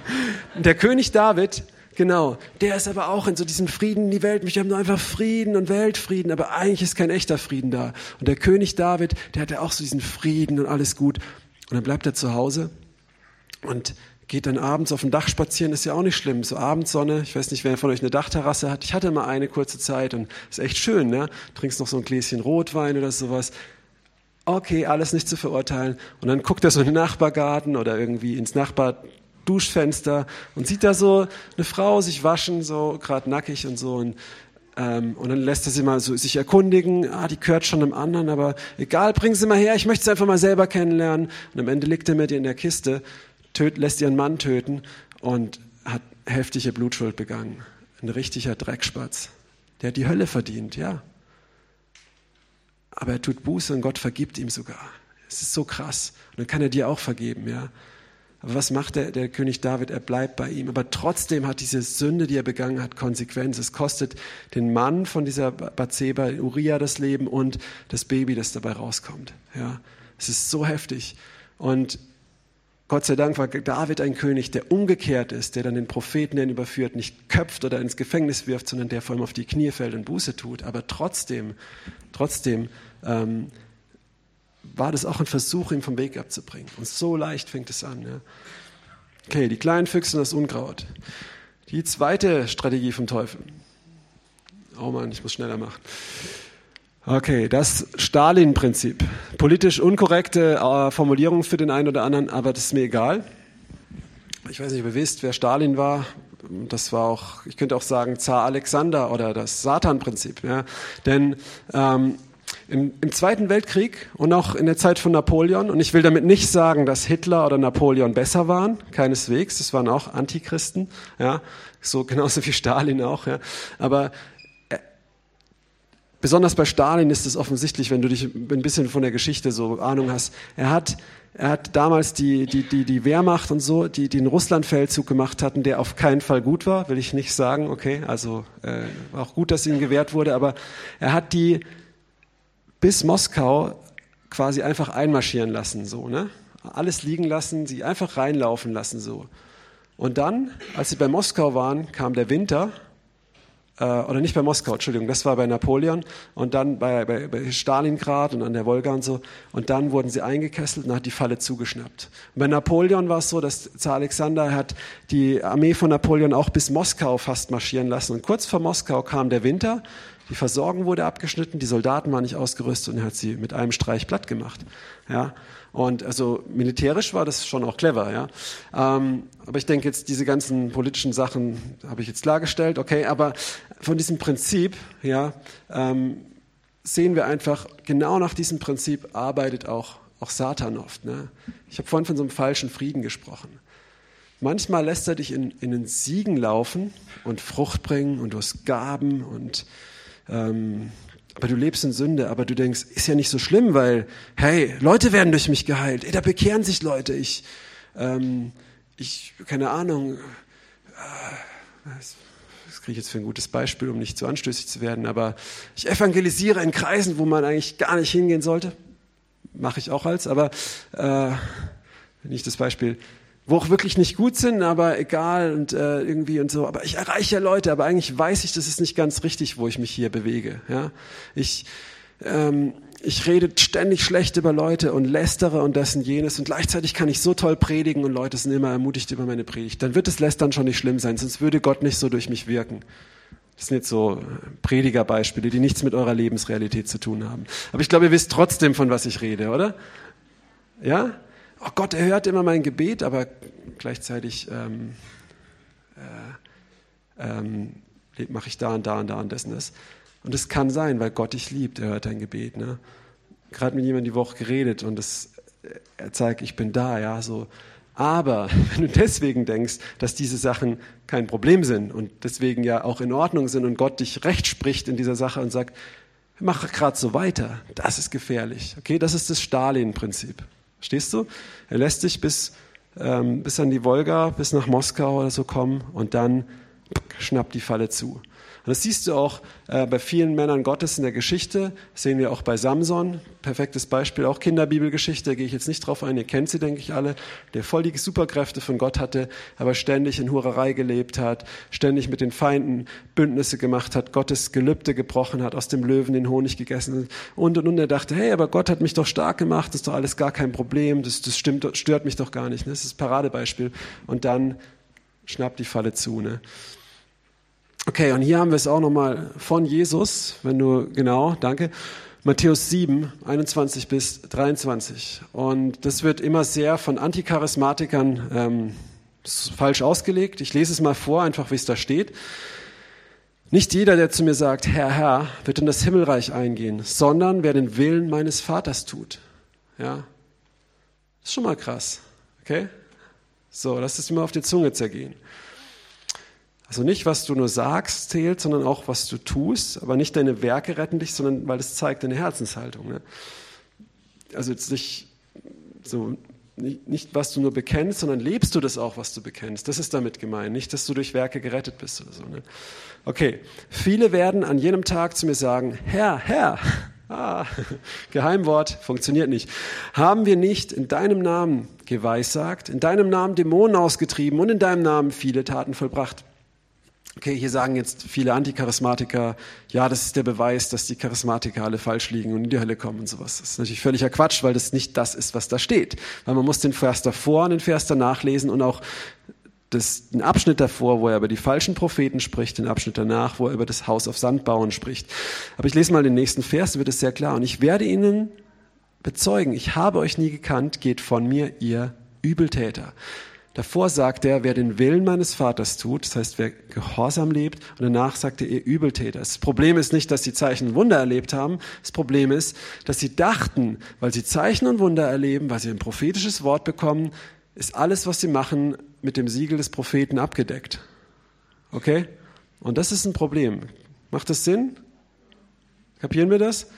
der König David, genau, der ist aber auch in so diesem Frieden in die Welt. Wir haben nur einfach Frieden und Weltfrieden, aber eigentlich ist kein echter Frieden da. Und der König David, der hatte auch so diesen Frieden und alles gut. Und dann bleibt er zu Hause und geht dann abends auf dem Dach spazieren, ist ja auch nicht schlimm. So Abendsonne, ich weiß nicht, wer von euch eine Dachterrasse hat. Ich hatte mal eine kurze Zeit und ist echt schön, ne? Trinkst noch so ein Gläschen Rotwein oder sowas. Okay, alles nicht zu verurteilen. Und dann guckt er so in den Nachbargarten oder irgendwie ins Nachbarduschfenster und sieht da so eine Frau sich waschen, so gerade nackig und so. Und, ähm, und dann lässt er sie mal so sich erkundigen. Ah, die gehört schon einem anderen, aber egal, bring sie mal her. Ich möchte sie einfach mal selber kennenlernen. Und am Ende liegt er mit ihr in der Kiste töt, lässt ihren Mann töten und hat heftige Blutschuld begangen. Ein richtiger Dreckspatz. Der hat die Hölle verdient, ja. Aber er tut Buße und Gott vergibt ihm sogar. Es ist so krass. Und dann kann er dir auch vergeben, ja. Aber was macht der, der König David? Er bleibt bei ihm. Aber trotzdem hat diese Sünde, die er begangen hat, Konsequenz. Es kostet den Mann von dieser Bathseba, Uriah, das Leben und das Baby, das dabei rauskommt. Ja, es ist so heftig. Und Gott sei Dank war David ein König, der umgekehrt ist, der dann den Propheten, der ihn überführt, nicht köpft oder ins Gefängnis wirft, sondern der vor allem auf die Knie fällt und Buße tut. Aber trotzdem, trotzdem ähm, war das auch ein Versuch, ihn vom Weg abzubringen. Und so leicht fängt es an. Ja. Okay, die kleinen Füchse und das Unkraut. Die zweite Strategie vom Teufel. Oh Mann, ich muss schneller machen. Okay, das Stalin-Prinzip. Politisch unkorrekte äh, Formulierung für den einen oder anderen, aber das ist mir egal. Ich weiß nicht, ob ihr wisst, wer Stalin war. Das war auch, ich könnte auch sagen, Zar Alexander oder das Satan-Prinzip. Ja? Denn ähm, im, im, Zweiten Weltkrieg und auch in der Zeit von Napoleon, und ich will damit nicht sagen, dass Hitler oder Napoleon besser waren, keineswegs, das waren auch Antichristen, ja, so genauso wie Stalin auch, ja. Aber Besonders bei Stalin ist es offensichtlich, wenn du dich ein bisschen von der Geschichte so Ahnung hast. Er hat, er hat damals die, die, die, die Wehrmacht und so, die, die den Russlandfeldzug gemacht hatten, der auf keinen Fall gut war, will ich nicht sagen. Okay, also äh, auch gut, dass ihnen gewährt wurde, aber er hat die bis Moskau quasi einfach einmarschieren lassen, so ne? Alles liegen lassen, sie einfach reinlaufen lassen, so. Und dann, als sie bei Moskau waren, kam der Winter äh, oder nicht bei Moskau, Entschuldigung, das war bei Napoleon und dann bei, bei, bei Stalingrad und an der Wolga und so. Und dann wurden sie eingekesselt und hat die Falle zugeschnappt. Und bei Napoleon war es so, dass Zar Alexander hat die Armee von Napoleon auch bis Moskau fast marschieren lassen. Und kurz vor Moskau kam der Winter, die Versorgung wurde abgeschnitten, die Soldaten waren nicht ausgerüstet und er hat sie mit einem Streich platt gemacht. Ja, und also militärisch war das schon auch clever, ja. Ähm, aber ich denke jetzt, diese ganzen politischen Sachen habe ich jetzt klargestellt, okay, aber von diesem Prinzip, ja, ähm, sehen wir einfach, genau nach diesem Prinzip arbeitet auch, auch Satan oft. Ne? Ich habe vorhin von so einem falschen Frieden gesprochen. Manchmal lässt er dich in, in den Siegen laufen und Frucht bringen und du hast Gaben und ähm, aber du lebst in Sünde, aber du denkst, ist ja nicht so schlimm, weil, hey, Leute werden durch mich geheilt, ey, da bekehren sich Leute, ich, ähm, ich, keine Ahnung, äh, was kriege ich jetzt für ein gutes Beispiel, um nicht zu anstößig zu werden, aber ich evangelisiere in Kreisen, wo man eigentlich gar nicht hingehen sollte, mache ich auch als, aber äh, nicht das Beispiel, wo auch wirklich nicht gut sind, aber egal und äh, irgendwie und so. Aber ich erreiche ja Leute, aber eigentlich weiß ich, das ist nicht ganz richtig, wo ich mich hier bewege. Ja, ich ähm, ich rede ständig schlecht über Leute und lästere und das und jenes und gleichzeitig kann ich so toll predigen und Leute sind immer ermutigt über meine Predigt. Dann wird das Lästern schon nicht schlimm sein, sonst würde Gott nicht so durch mich wirken. Das sind jetzt so Predigerbeispiele, die nichts mit eurer Lebensrealität zu tun haben. Aber ich glaube, ihr wisst trotzdem, von was ich rede, oder? Ja? Oh Gott, er hört immer mein Gebet, aber gleichzeitig ähm, äh, ähm, mache ich da und da und da und das und das. Und es kann sein, weil Gott dich liebt, er hört dein Gebet. Ne? Gerade mit jemandem die Woche geredet und das, er zeigt, ich bin da, ja, so. Aber wenn du deswegen denkst, dass diese Sachen kein Problem sind und deswegen ja auch in Ordnung sind und Gott dich recht spricht in dieser Sache und sagt, mach gerade so weiter, das ist gefährlich. Okay, das ist das Stalin-Prinzip. Stehst du? Er lässt dich bis, ähm, bis an die Wolga, bis nach Moskau oder so kommen und dann schnappt die Falle zu. Und das siehst du auch äh, bei vielen Männern Gottes in der Geschichte, das sehen wir auch bei Samson, perfektes Beispiel, auch Kinderbibelgeschichte, da gehe ich jetzt nicht drauf ein, ihr kennt sie, denke ich alle, der voll die Superkräfte von Gott hatte, aber ständig in Hurerei gelebt hat, ständig mit den Feinden Bündnisse gemacht hat, Gottes Gelübde gebrochen hat, aus dem Löwen den Honig gegessen und und und er dachte, hey, aber Gott hat mich doch stark gemacht, das ist doch alles gar kein Problem, das, das stimmt, stört mich doch gar nicht, ne? das ist ein Paradebeispiel. Und dann schnappt die Falle zu. Ne? Okay, und hier haben wir es auch nochmal von Jesus, wenn du, genau, danke. Matthäus 7, 21 bis 23. Und das wird immer sehr von Anticharismatikern ähm, falsch ausgelegt. Ich lese es mal vor, einfach wie es da steht. Nicht jeder, der zu mir sagt, Herr, Herr, wird in das Himmelreich eingehen, sondern wer den Willen meines Vaters tut. Ja, ist schon mal krass. Okay? So, lass es mir auf die Zunge zergehen. Also nicht, was du nur sagst, zählt, sondern auch, was du tust. Aber nicht deine Werke retten dich, sondern weil es zeigt deine Herzenshaltung. Ne? Also jetzt nicht so, nicht, was du nur bekennst, sondern lebst du das auch, was du bekennst. Das ist damit gemeint. Nicht, dass du durch Werke gerettet bist oder so. Ne? Okay. Viele werden an jenem Tag zu mir sagen, Herr, Herr, Ah, Geheimwort, funktioniert nicht. Haben wir nicht in deinem Namen geweissagt, in deinem Namen Dämonen ausgetrieben und in deinem Namen viele Taten vollbracht? Okay, hier sagen jetzt viele Anticharismatiker, ja, das ist der Beweis, dass die Charismatiker alle falsch liegen und in die Hölle kommen und sowas. Das ist natürlich völliger Quatsch, weil das nicht das ist, was da steht. Weil man muss den Vers davor und den Vers danach lesen und auch das, den Abschnitt davor, wo er über die falschen Propheten spricht, den Abschnitt danach, wo er über das Haus auf Sand bauen spricht. Aber ich lese mal den nächsten Vers, wird es sehr klar. Und ich werde ihnen bezeugen, ich habe euch nie gekannt, geht von mir, ihr Übeltäter. Davor sagt er, wer den Willen meines Vaters tut, das heißt, wer gehorsam lebt, und danach sagt er, ihr Übeltäter. Das Problem ist nicht, dass sie Zeichen und Wunder erlebt haben. Das Problem ist, dass sie dachten, weil sie Zeichen und Wunder erleben, weil sie ein prophetisches Wort bekommen, ist alles, was sie machen, mit dem Siegel des Propheten abgedeckt. Okay? Und das ist ein Problem. Macht das Sinn? Kapieren wir das?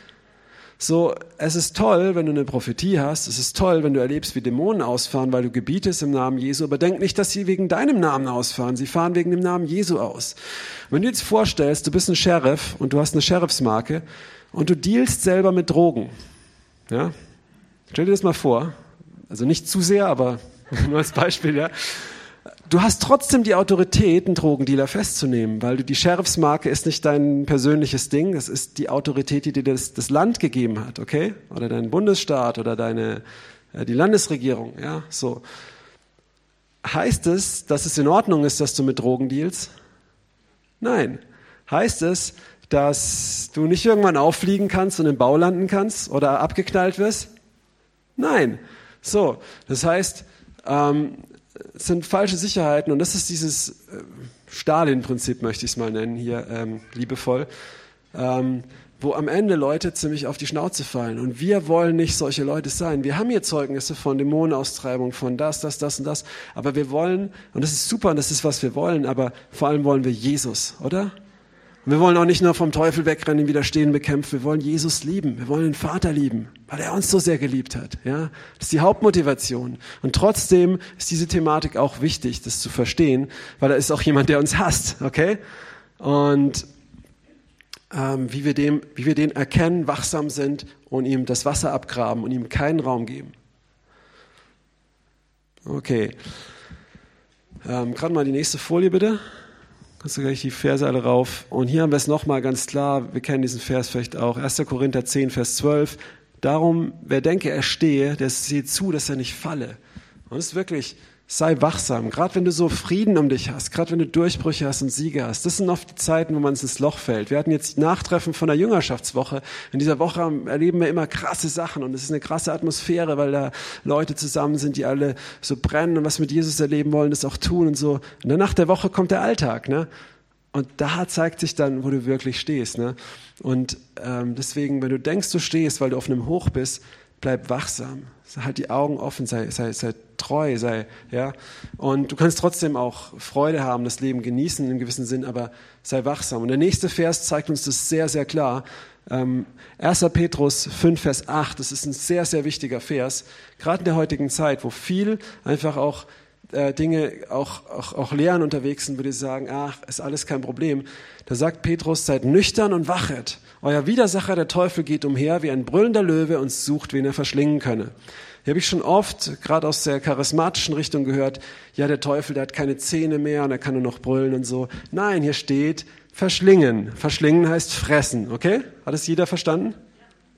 So, es ist toll, wenn du eine Prophetie hast. Es ist toll, wenn du erlebst, wie Dämonen ausfahren, weil du gebietest im Namen Jesu. Aber denk nicht, dass sie wegen deinem Namen ausfahren. Sie fahren wegen dem Namen Jesu aus. Wenn du jetzt vorstellst, du bist ein Sheriff und du hast eine Sheriffsmarke und du dealst selber mit Drogen. Ja? Stell dir das mal vor. Also nicht zu sehr, aber nur als Beispiel, ja. Du hast trotzdem die Autorität, einen Drogendealer festzunehmen, weil du die Sheriffsmarke ist nicht dein persönliches Ding, das ist die Autorität, die dir das, das Land gegeben hat, okay? Oder dein Bundesstaat oder deine, äh, die Landesregierung, ja, so. Heißt es, dass es in Ordnung ist, dass du mit Drogen dealst? Nein. Heißt es, dass du nicht irgendwann auffliegen kannst und im Bau landen kannst oder abgeknallt wirst? Nein. So, das heißt, ähm, sind falsche Sicherheiten und das ist dieses äh, Stalin-Prinzip, möchte ich es mal nennen, hier ähm, liebevoll. Ähm, wo am Ende Leute ziemlich auf die Schnauze fallen. Und wir wollen nicht solche Leute sein. Wir haben hier Zeugnisse von Dämonenaustreibung, von das, das, das und das. Aber wir wollen, und das ist super und das ist, was wir wollen, aber vor allem wollen wir Jesus, oder? Wir wollen auch nicht nur vom Teufel wegrennen, widerstehen, bekämpfen. Wir wollen Jesus lieben. Wir wollen den Vater lieben, weil er uns so sehr geliebt hat. Ja, das ist die Hauptmotivation. Und trotzdem ist diese Thematik auch wichtig, das zu verstehen, weil da ist auch jemand, der uns hasst. Okay? Und ähm, wie, wir dem, wie wir den erkennen, wachsam sind und ihm das Wasser abgraben und ihm keinen Raum geben. Okay. Ähm, Gerade mal die nächste Folie bitte. Kannst du gleich die Verse alle rauf. Und hier haben wir es nochmal ganz klar. Wir kennen diesen Vers vielleicht auch. 1. Korinther 10, Vers 12. Darum, wer denke, er stehe, der sieht zu, dass er nicht falle. Und es ist wirklich, sei wachsam, gerade wenn du so Frieden um dich hast, gerade wenn du Durchbrüche hast und Siege hast. Das sind oft die Zeiten, wo man ins Loch fällt. Wir hatten jetzt Nachtreffen von der Jüngerschaftswoche. In dieser Woche erleben wir immer krasse Sachen und es ist eine krasse Atmosphäre, weil da Leute zusammen sind, die alle so brennen und was mit Jesus erleben wollen, das auch tun und so. Und dann nach der Woche kommt der Alltag, ne? Und da zeigt sich dann, wo du wirklich stehst. Ne? Und ähm, deswegen, wenn du denkst, du stehst, weil du auf einem Hoch bist, bleib wachsam. Halt die Augen offen, sei, sei, sei treu, sei, ja. Und du kannst trotzdem auch Freude haben, das Leben genießen in einem gewissen Sinn, aber sei wachsam. Und der nächste Vers zeigt uns das sehr, sehr klar. Ähm, 1. Petrus 5, Vers 8, das ist ein sehr, sehr wichtiger Vers, gerade in der heutigen Zeit, wo viel einfach auch äh, Dinge, auch, auch, auch Lehren unterwegs sind, würde ich sagen, ach, ist alles kein Problem. Da sagt Petrus, seid nüchtern und wachet. Euer Widersacher, der Teufel, geht umher wie ein brüllender Löwe und sucht, wen er verschlingen könne. Hier habe ich schon oft, gerade aus der charismatischen Richtung gehört, ja, der Teufel, der hat keine Zähne mehr und er kann nur noch brüllen und so. Nein, hier steht verschlingen. Verschlingen heißt fressen, okay? Hat es jeder verstanden?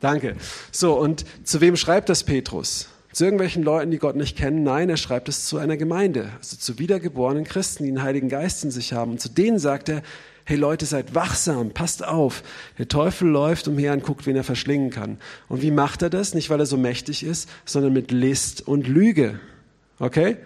Danke. So, und zu wem schreibt das Petrus? Zu irgendwelchen Leuten, die Gott nicht kennen? Nein, er schreibt es zu einer Gemeinde, also zu wiedergeborenen Christen, die den Heiligen Geist in sich haben. Und zu denen sagt er, hey Leute, seid wachsam, passt auf. Der Teufel läuft umher und guckt, wen er verschlingen kann. Und wie macht er das? Nicht, weil er so mächtig ist, sondern mit List und Lüge. Okay?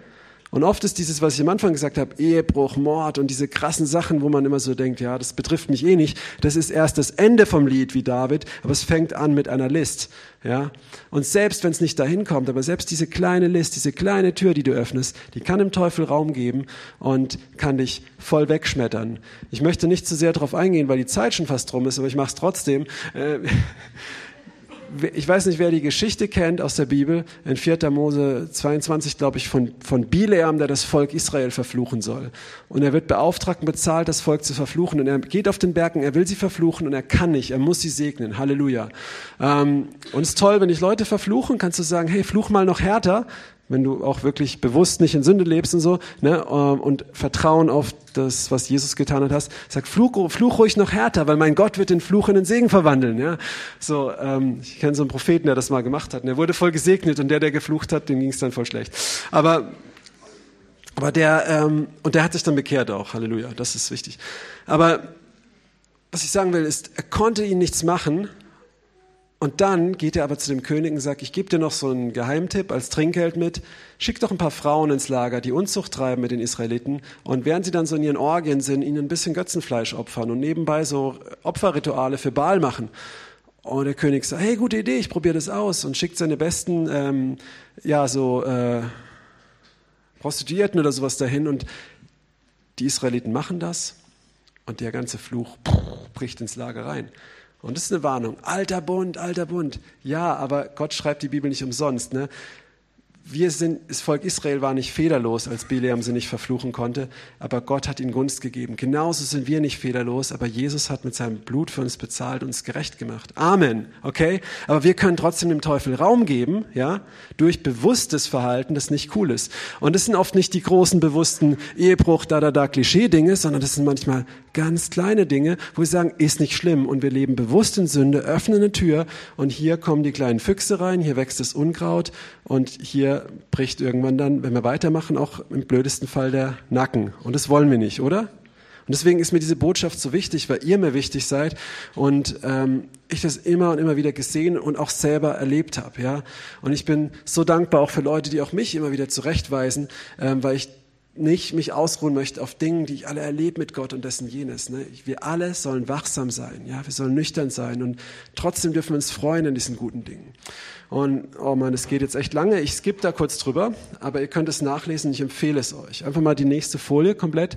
Und oft ist dieses, was ich am Anfang gesagt habe, Ehebruch, Mord und diese krassen Sachen, wo man immer so denkt, ja, das betrifft mich eh nicht. Das ist erst das Ende vom Lied wie David, aber es fängt an mit einer List. Ja? Und selbst wenn es nicht dahin kommt, aber selbst diese kleine List, diese kleine Tür, die du öffnest, die kann dem Teufel Raum geben und kann dich voll wegschmettern. Ich möchte nicht zu sehr darauf eingehen, weil die Zeit schon fast rum ist, aber ich mache es trotzdem. Äh, ich weiß nicht, wer die Geschichte kennt aus der Bibel, in 4. Mose 22, glaube ich, von, von Bileam, der das Volk Israel verfluchen soll. Und er wird beauftragt und bezahlt, das Volk zu verfluchen. Und er geht auf den Bergen, er will sie verfluchen und er kann nicht, er muss sie segnen. Halleluja. Ähm, und es ist toll, wenn dich Leute verfluchen, kannst du sagen, hey, fluch mal noch härter wenn du auch wirklich bewusst nicht in Sünde lebst und so, ne, ähm, und Vertrauen auf das, was Jesus getan hat, hast, sag, fluch, fluch ruhig noch härter, weil mein Gott wird den Fluch in den Segen verwandeln, ja. So, ähm, ich kenne so einen Propheten, der das mal gemacht hat, und er wurde voll gesegnet, und der, der geflucht hat, dem ging es dann voll schlecht. Aber, aber der, ähm, und der hat sich dann bekehrt auch, Halleluja, das ist wichtig. Aber, was ich sagen will, ist, er konnte ihn nichts machen, und dann geht er aber zu dem König und sagt, ich gebe dir noch so einen Geheimtipp als Trinkgeld mit, schick doch ein paar Frauen ins Lager, die Unzucht treiben mit den Israeliten. Und während sie dann so in ihren Orgien sind, ihnen ein bisschen Götzenfleisch opfern und nebenbei so Opferrituale für Baal machen. Und der König sagt, hey, gute Idee, ich probiere das aus. Und schickt seine besten, ähm, ja, so äh, Prostituierten oder sowas dahin. Und die Israeliten machen das. Und der ganze Fluch bricht ins Lager rein. Und das ist eine Warnung. Alter Bund, alter Bund. Ja, aber Gott schreibt die Bibel nicht umsonst. Ne? Wir sind, das Volk Israel war nicht fehlerlos, als Bileam sie nicht verfluchen konnte, aber Gott hat ihnen Gunst gegeben. Genauso sind wir nicht fehlerlos, aber Jesus hat mit seinem Blut für uns bezahlt und uns gerecht gemacht. Amen. Okay? Aber wir können trotzdem dem Teufel Raum geben, ja, durch bewusstes Verhalten, das nicht cool ist. Und das sind oft nicht die großen bewussten Ehebruch, da, da, da, Klischee-Dinge, sondern das sind manchmal ganz kleine Dinge, wo wir sagen, ist nicht schlimm und wir leben bewusst in Sünde, öffnen eine Tür und hier kommen die kleinen Füchse rein, hier wächst das Unkraut und hier bricht irgendwann dann, wenn wir weitermachen, auch im blödesten Fall der Nacken. Und das wollen wir nicht, oder? Und deswegen ist mir diese Botschaft so wichtig, weil ihr mir wichtig seid und ähm, ich das immer und immer wieder gesehen und auch selber erlebt habe. Ja? Und ich bin so dankbar auch für Leute, die auch mich immer wieder zurechtweisen, ähm, weil ich nicht mich ausruhen möchte auf Dingen, die ich alle erlebe mit Gott und dessen jenes. Ne? Wir alle sollen wachsam sein, ja, wir sollen nüchtern sein und trotzdem dürfen wir uns freuen an diesen guten Dingen. Und oh man, es geht jetzt echt lange. Ich skippe da kurz drüber, aber ihr könnt es nachlesen. Ich empfehle es euch. Einfach mal die nächste Folie komplett.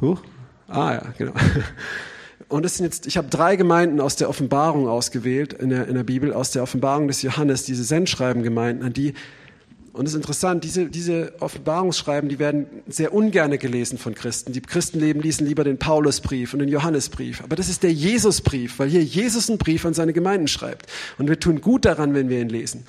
Huch. Ah ja, genau. Und es sind jetzt, ich habe drei Gemeinden aus der Offenbarung ausgewählt in der, in der Bibel, aus der Offenbarung des Johannes, diese Sendschreiben-Gemeinden, an die und es ist interessant, diese, diese Offenbarungsschreiben, die werden sehr ungerne gelesen von Christen. Die Christenleben lesen lieber den Paulusbrief und den Johannesbrief. Aber das ist der Jesusbrief, weil hier Jesus einen Brief an seine Gemeinden schreibt. Und wir tun gut daran, wenn wir ihn lesen.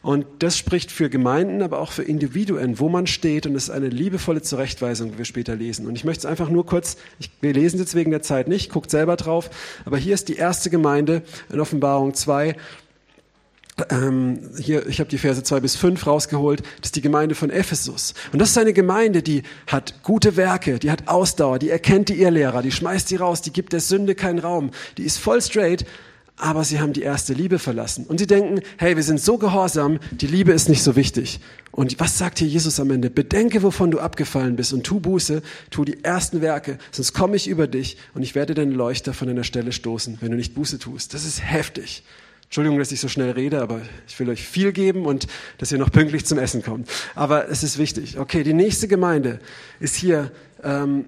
Und das spricht für Gemeinden, aber auch für Individuen, wo man steht. Und es ist eine liebevolle Zurechtweisung, wie wir später lesen. Und ich möchte es einfach nur kurz, ich, wir lesen es jetzt wegen der Zeit nicht, guckt selber drauf. Aber hier ist die erste Gemeinde in Offenbarung 2 ähm, hier, ich habe die Verse zwei bis fünf rausgeholt, das ist die Gemeinde von Ephesus. Und das ist eine Gemeinde, die hat gute Werke, die hat Ausdauer, die erkennt die Irrlehrer, die schmeißt die raus, die gibt der Sünde keinen Raum, die ist voll straight, aber sie haben die erste Liebe verlassen. Und sie denken, hey, wir sind so gehorsam, die Liebe ist nicht so wichtig. Und was sagt hier Jesus am Ende? Bedenke, wovon du abgefallen bist und tu Buße, tu die ersten Werke, sonst komme ich über dich und ich werde deinen Leuchter von deiner Stelle stoßen, wenn du nicht Buße tust. Das ist heftig. Entschuldigung, dass ich so schnell rede, aber ich will euch viel geben und dass ihr noch pünktlich zum Essen kommt. Aber es ist wichtig. Okay, die nächste Gemeinde ist hier. Ähm,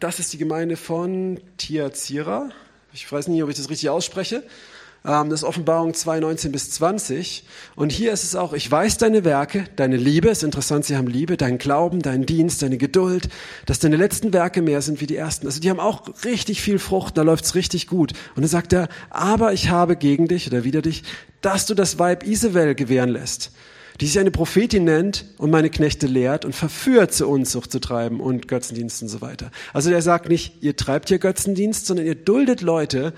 das ist die Gemeinde von Tiazira. Ich weiß nicht, ob ich das richtig ausspreche. Ähm, das ist Offenbarung 2, 19 bis 20. Und hier ist es auch, ich weiß deine Werke, deine Liebe, ist interessant, sie haben Liebe, deinen Glauben, deinen Dienst, deine Geduld, dass deine letzten Werke mehr sind wie die ersten. Also die haben auch richtig viel Frucht, da läuft's richtig gut. Und dann sagt er, aber ich habe gegen dich oder wider dich, dass du das Weib Isabel gewähren lässt die sich eine Prophetin nennt und meine Knechte lehrt und verführt, zur Unzucht zu treiben und Götzendienst und so weiter. Also er sagt nicht, ihr treibt hier Götzendienst, sondern ihr duldet Leute,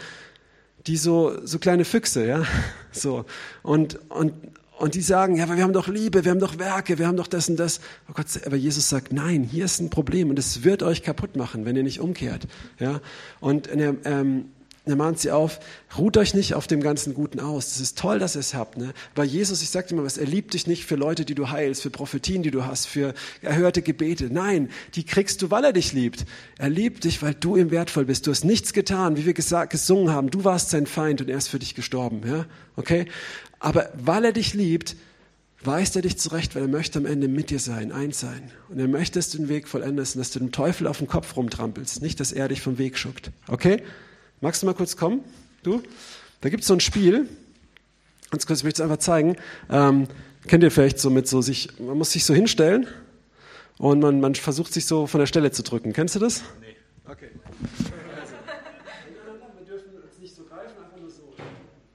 die so, so kleine Füchse, ja, so. Und, und, und die sagen, ja, aber wir haben doch Liebe, wir haben doch Werke, wir haben doch das und das. Oh Gott, aber Jesus sagt, nein, hier ist ein Problem und es wird euch kaputt machen, wenn ihr nicht umkehrt, ja. Und er, ähm, er mahnt sie auf, ruht euch nicht auf dem ganzen Guten aus. Das ist toll, dass ihr es habt. Ne? Weil Jesus, ich sage dir mal was, er liebt dich nicht für Leute, die du heilst, für Prophetien, die du hast, für erhörte Gebete. Nein, die kriegst du, weil er dich liebt. Er liebt dich, weil du ihm wertvoll bist. Du hast nichts getan, wie wir gesagt, gesungen haben. Du warst sein Feind und er ist für dich gestorben. Ja? Okay? Aber weil er dich liebt, weist er dich zurecht, weil er möchte am Ende mit dir sein, eins sein. Und er möchte, dass du den Weg vollendest und dass du dem Teufel auf den Kopf rumtrampelst, nicht, dass er dich vom Weg schuckt. Okay? Magst du mal kurz kommen? Du? Da gibt es so ein Spiel. Ganz kurz, ich möchte es einfach zeigen. Ähm, kennt ihr vielleicht so mit so sich, man muss sich so hinstellen und man, man versucht sich so von der Stelle zu drücken. Kennst du das? Nee. Okay. Wir dürfen uns nicht so greifen, einfach nur so.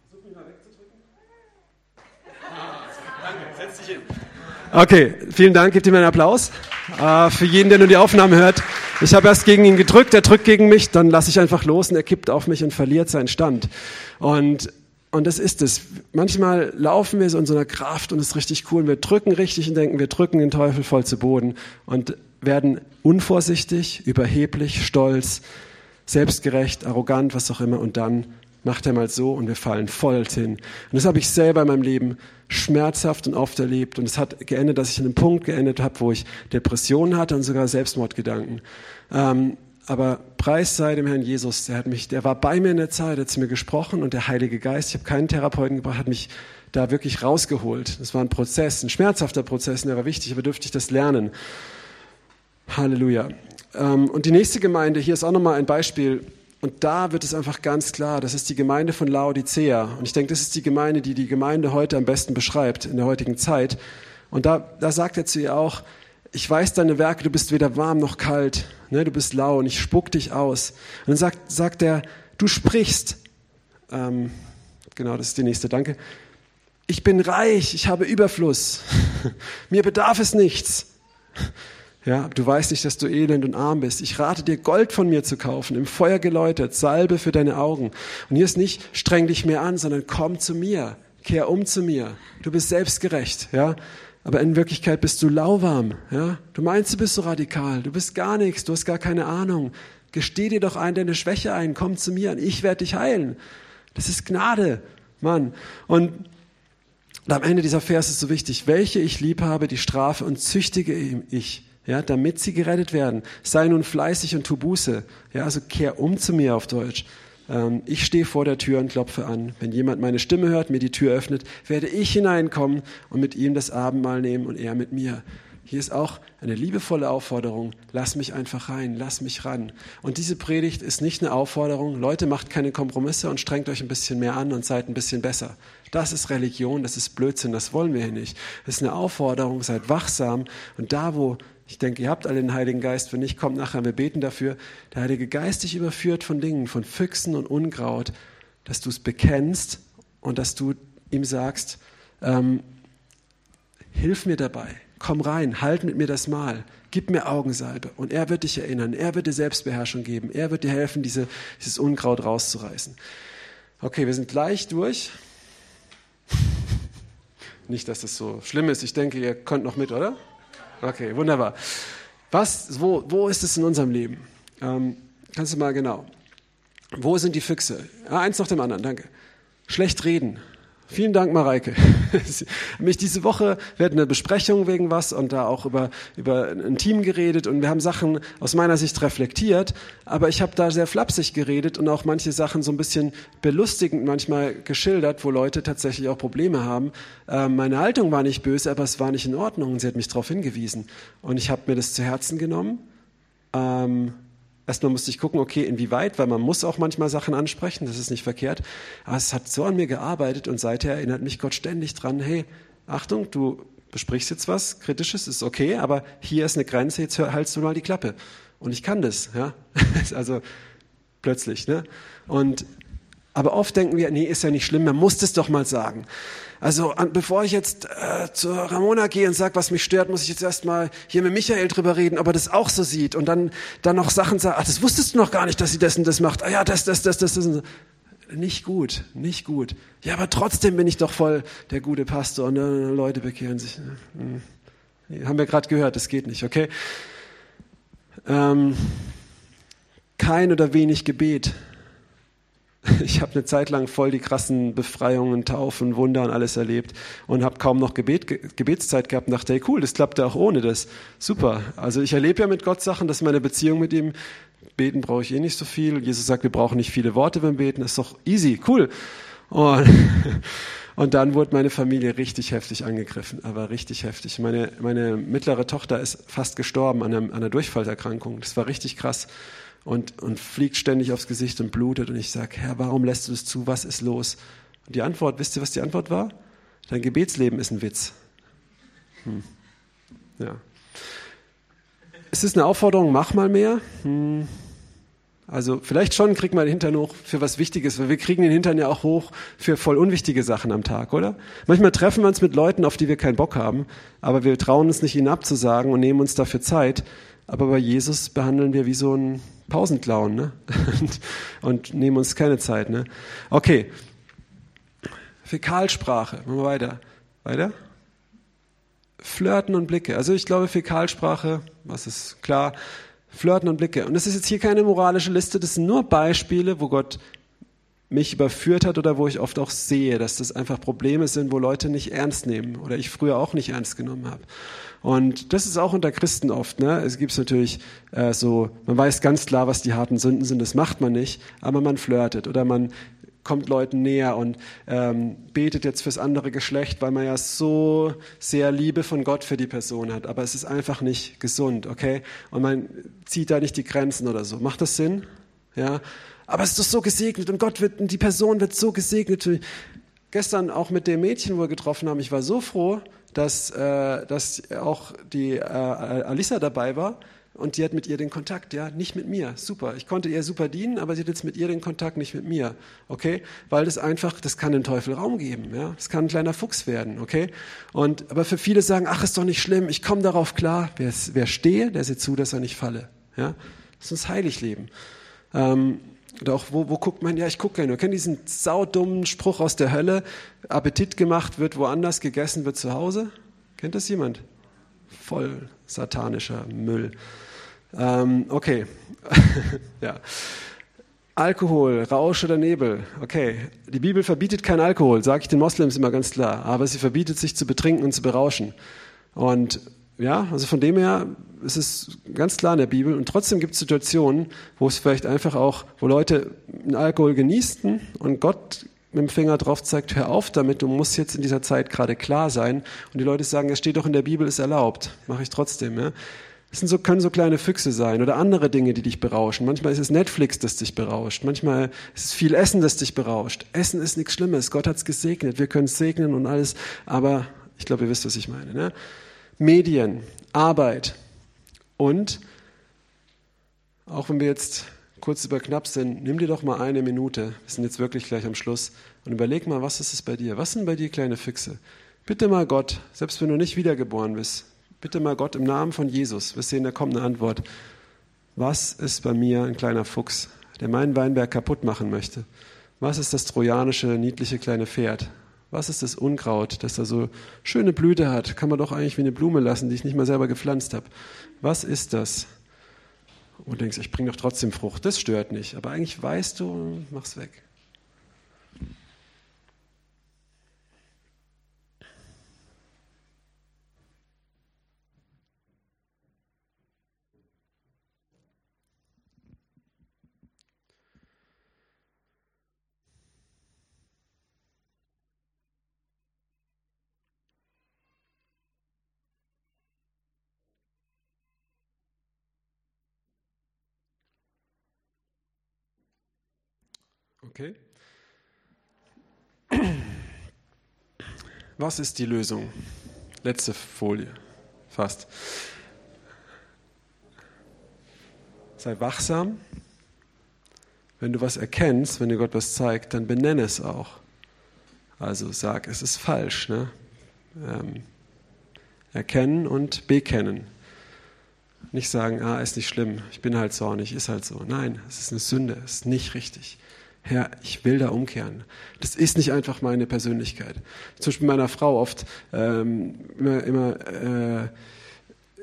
Versuch mich mal wegzudrücken. Danke, setz dich hin. Okay, vielen Dank, gebt ihm einen Applaus. Äh, für jeden, der nur die Aufnahme hört. Ich habe erst gegen ihn gedrückt, er drückt gegen mich, dann lasse ich einfach los und er kippt auf mich und verliert seinen Stand. Und, und das ist es. Manchmal laufen wir so in so einer Kraft und es ist richtig cool. Und wir drücken richtig und denken, wir drücken den Teufel voll zu Boden und werden unvorsichtig, überheblich, stolz, selbstgerecht, arrogant, was auch immer. Und dann macht er mal so und wir fallen voll hin. Und das habe ich selber in meinem Leben schmerzhaft und oft erlebt. Und es hat geendet, dass ich an einem Punkt geendet habe, wo ich Depressionen hatte und sogar Selbstmordgedanken. Ähm, aber Preis sei dem Herrn Jesus, der hat mich, der war bei mir in der Zeit, hat zu mir gesprochen und der Heilige Geist, ich habe keinen Therapeuten gebracht, hat mich da wirklich rausgeholt. Das war ein Prozess, ein schmerzhafter Prozess, und der war wichtig, aber dürfte ich das lernen. Halleluja. Ähm, und die nächste Gemeinde, hier ist auch nochmal ein Beispiel, und da wird es einfach ganz klar, das ist die Gemeinde von Laodicea. Und ich denke, das ist die Gemeinde, die die Gemeinde heute am besten beschreibt, in der heutigen Zeit. Und da, da sagt er zu ihr auch, ich weiß deine Werke, du bist weder warm noch kalt, ne, du bist lau und ich spuck dich aus. Und dann sagt, sagt er, du sprichst, ähm, genau, das ist die nächste, danke. Ich bin reich, ich habe Überfluss, mir bedarf es nichts. Ja, du weißt nicht, dass du elend und arm bist. Ich rate dir, Gold von mir zu kaufen, im Feuer geläutert, Salbe für deine Augen. Und hier ist nicht, streng dich mehr an, sondern komm zu mir, kehr um zu mir. Du bist selbstgerecht, ja. Aber in Wirklichkeit bist du lauwarm, ja. Du meinst, du bist so radikal. Du bist gar nichts. Du hast gar keine Ahnung. Gesteh dir doch ein deine Schwäche ein. Komm zu mir und ich werde dich heilen. Das ist Gnade, Mann. Und Und am Ende dieser Vers ist so wichtig, welche ich lieb habe, die strafe und züchtige ich, ja, damit sie gerettet werden. Sei nun fleißig und tu Buße. Ja, also kehr um zu mir auf Deutsch. Ähm, ich stehe vor der Tür und klopfe an. Wenn jemand meine Stimme hört, mir die Tür öffnet, werde ich hineinkommen und mit ihm das Abendmahl nehmen und er mit mir. Hier ist auch eine liebevolle Aufforderung, lass mich einfach rein, lass mich ran. Und diese Predigt ist nicht eine Aufforderung, Leute, macht keine Kompromisse und strengt euch ein bisschen mehr an und seid ein bisschen besser. Das ist Religion, das ist Blödsinn, das wollen wir hier nicht. Es ist eine Aufforderung, seid wachsam und da, wo ich denke, ihr habt alle den Heiligen Geist, wenn nicht, kommt nachher, wir beten dafür, der Heilige Geist dich überführt von Dingen, von Füchsen und Unkraut, dass du es bekennst und dass du ihm sagst, ähm, hilf mir dabei, komm rein, halt mit mir das Mal, gib mir Augensalbe. Und er wird dich erinnern, er wird dir Selbstbeherrschung geben, er wird dir helfen, diese, dieses Unkraut rauszureißen. Okay, wir sind gleich durch. Nicht, dass das so schlimm ist. Ich denke, ihr könnt noch mit, oder? Okay, wunderbar. Was, wo, wo ist es in unserem Leben? Ähm, kannst du mal genau. Wo sind die Füchse? Ah, eins nach dem anderen, danke. Schlecht reden. Vielen Dank, Mareike. mich diese Woche, wir hatten eine Besprechung wegen was und da auch über, über ein Team geredet und wir haben Sachen aus meiner Sicht reflektiert, aber ich habe da sehr flapsig geredet und auch manche Sachen so ein bisschen belustigend manchmal geschildert, wo Leute tatsächlich auch Probleme haben. Ähm, meine Haltung war nicht böse, aber es war nicht in Ordnung und sie hat mich darauf hingewiesen. Und ich habe mir das zu Herzen genommen. Ähm, Erstmal musste ich gucken, okay, inwieweit, weil man muss auch manchmal Sachen ansprechen, das ist nicht verkehrt. Aber es hat so an mir gearbeitet und seither erinnert mich Gott ständig dran, hey, Achtung, du besprichst jetzt was Kritisches, ist okay, aber hier ist eine Grenze, jetzt haltst du mal die Klappe. Und ich kann das, ja. also plötzlich, ne? Und aber oft denken wir, nee, ist ja nicht schlimm, man muss das doch mal sagen. Also bevor ich jetzt äh, zur Ramona gehe und sage, was mich stört, muss ich jetzt erstmal hier mit Michael drüber reden, ob er das auch so sieht und dann dann noch Sachen sagen, ach, das wusstest du noch gar nicht, dass sie das und das macht. Ah ja, das, das, das, das, das. Nicht gut, nicht gut. Ja, aber trotzdem bin ich doch voll der gute Pastor und äh, Leute bekehren sich. Hm. Haben wir gerade gehört, das geht nicht, okay? Ähm, kein oder wenig Gebet ich habe eine Zeit lang voll die krassen Befreiungen, Taufen, Wunder und alles erlebt und habe kaum noch Gebet, Gebetszeit gehabt und dachte, hey cool, das klappt ja auch ohne das. Super. Also ich erlebe ja mit Gott Sachen, dass meine Beziehung mit ihm, beten brauche ich eh nicht so viel. Jesus sagt, wir brauchen nicht viele Worte beim Beten, ist doch easy, cool. Und, und dann wurde meine Familie richtig heftig angegriffen, aber richtig heftig. Meine, meine mittlere Tochter ist fast gestorben an einer, an einer Durchfallerkrankung. Das war richtig krass und, und fliegt ständig aufs Gesicht und blutet. Und ich sage, Herr, warum lässt du das zu? Was ist los? Und die Antwort, wisst ihr, was die Antwort war? Dein Gebetsleben ist ein Witz. Hm. Ja. Ist es eine Aufforderung, mach mal mehr? Hm. Also vielleicht schon kriegt man den Hintern hoch für was Wichtiges, weil wir kriegen den Hintern ja auch hoch für voll unwichtige Sachen am Tag, oder? Manchmal treffen wir uns mit Leuten, auf die wir keinen Bock haben, aber wir trauen uns nicht, ihnen abzusagen und nehmen uns dafür Zeit. Aber bei Jesus behandeln wir wie so ein Pausenclown ne? und, und nehmen uns keine Zeit. Ne? Okay, Fäkalsprache, machen wir weiter. Weiter? Flirten und Blicke. Also ich glaube, Fäkalsprache, was ist klar, Flirten und Blicke. Und das ist jetzt hier keine moralische Liste, das sind nur Beispiele, wo Gott mich überführt hat oder wo ich oft auch sehe, dass das einfach Probleme sind, wo Leute nicht ernst nehmen oder ich früher auch nicht ernst genommen habe. Und das ist auch unter Christen oft. Ne? Es gibt natürlich äh, so, man weiß ganz klar, was die harten Sünden sind, das macht man nicht, aber man flirtet oder man kommt Leuten näher und ähm, betet jetzt fürs andere Geschlecht, weil man ja so sehr Liebe von Gott für die Person hat. Aber es ist einfach nicht gesund, okay? Und man zieht da nicht die Grenzen oder so. Macht das Sinn? Ja? Aber es ist doch so gesegnet und Gott wird, und die Person wird so gesegnet. Gestern auch mit dem Mädchen, wo wir getroffen haben, ich war so froh, dass, äh, dass auch die äh, Alissa dabei war und die hat mit ihr den Kontakt, ja, nicht mit mir. Super. Ich konnte ihr super dienen, aber sie hat jetzt mit ihr den Kontakt, nicht mit mir. Okay? Weil das einfach, das kann den Teufel Raum geben, ja. Das kann ein kleiner Fuchs werden, okay? Und, aber für viele sagen, ach, ist doch nicht schlimm, ich komme darauf klar. Wer, wer stehe, der sieht zu, dass er nicht falle, ja. Lass uns heilig leben. Ähm, oder auch, wo, wo guckt man? Ja, ich gucke gerne. Wir kennen diesen saudummen Spruch aus der Hölle. Appetit gemacht wird woanders, gegessen wird zu Hause. Kennt das jemand? Voll satanischer Müll. Ähm, okay. ja. Alkohol, Rausch oder Nebel. Okay, die Bibel verbietet kein Alkohol, sage ich den Moslems immer ganz klar, aber sie verbietet sich zu betrinken und zu berauschen. Und ja, also von dem her ist es ganz klar in der Bibel. Und trotzdem gibt es Situationen, wo es vielleicht einfach auch, wo Leute einen Alkohol genießen und Gott mit dem Finger drauf zeigt, hör auf damit, du musst jetzt in dieser Zeit gerade klar sein. Und die Leute sagen, es steht doch in der Bibel, ist erlaubt. Mache ich trotzdem. Ja? Das so, können so kleine Füchse sein oder andere Dinge, die dich berauschen. Manchmal ist es Netflix, das dich berauscht. Manchmal ist es viel Essen, das dich berauscht. Essen ist nichts Schlimmes. Gott hat es gesegnet. Wir können es segnen und alles. Aber ich glaube, ihr wisst, was ich meine. Ne? Medien, Arbeit und auch wenn wir jetzt kurz über knapp sind, nimm dir doch mal eine Minute, wir sind jetzt wirklich gleich am Schluss, und überleg mal, was ist es bei dir? Was sind bei dir kleine Füchse? Bitte mal Gott, selbst wenn du nicht wiedergeboren bist, bitte mal Gott im Namen von Jesus. Wir sehen, da kommt eine Antwort. Was ist bei mir ein kleiner Fuchs, der meinen Weinberg kaputt machen möchte? Was ist das trojanische, niedliche kleine Pferd? Was ist das Unkraut, das da so schöne Blüte hat? Kann man doch eigentlich wie eine Blume lassen, die ich nicht mal selber gepflanzt habe. Was ist das? Und du denkst, ich bringe doch trotzdem Frucht. Das stört nicht. Aber eigentlich weißt du, mach's weg. Okay. Was ist die Lösung? Letzte Folie, fast. Sei wachsam. Wenn du was erkennst, wenn dir Gott was zeigt, dann benenne es auch. Also sag, es ist falsch. Ne? Ähm, erkennen und bekennen. Nicht sagen, ah, ist nicht schlimm, ich bin halt zornig, ist halt so. Nein, es ist eine Sünde, es ist nicht richtig. Herr, ich will da umkehren. Das ist nicht einfach meine Persönlichkeit. Zum Beispiel meiner Frau oft ähm, immer, immer äh,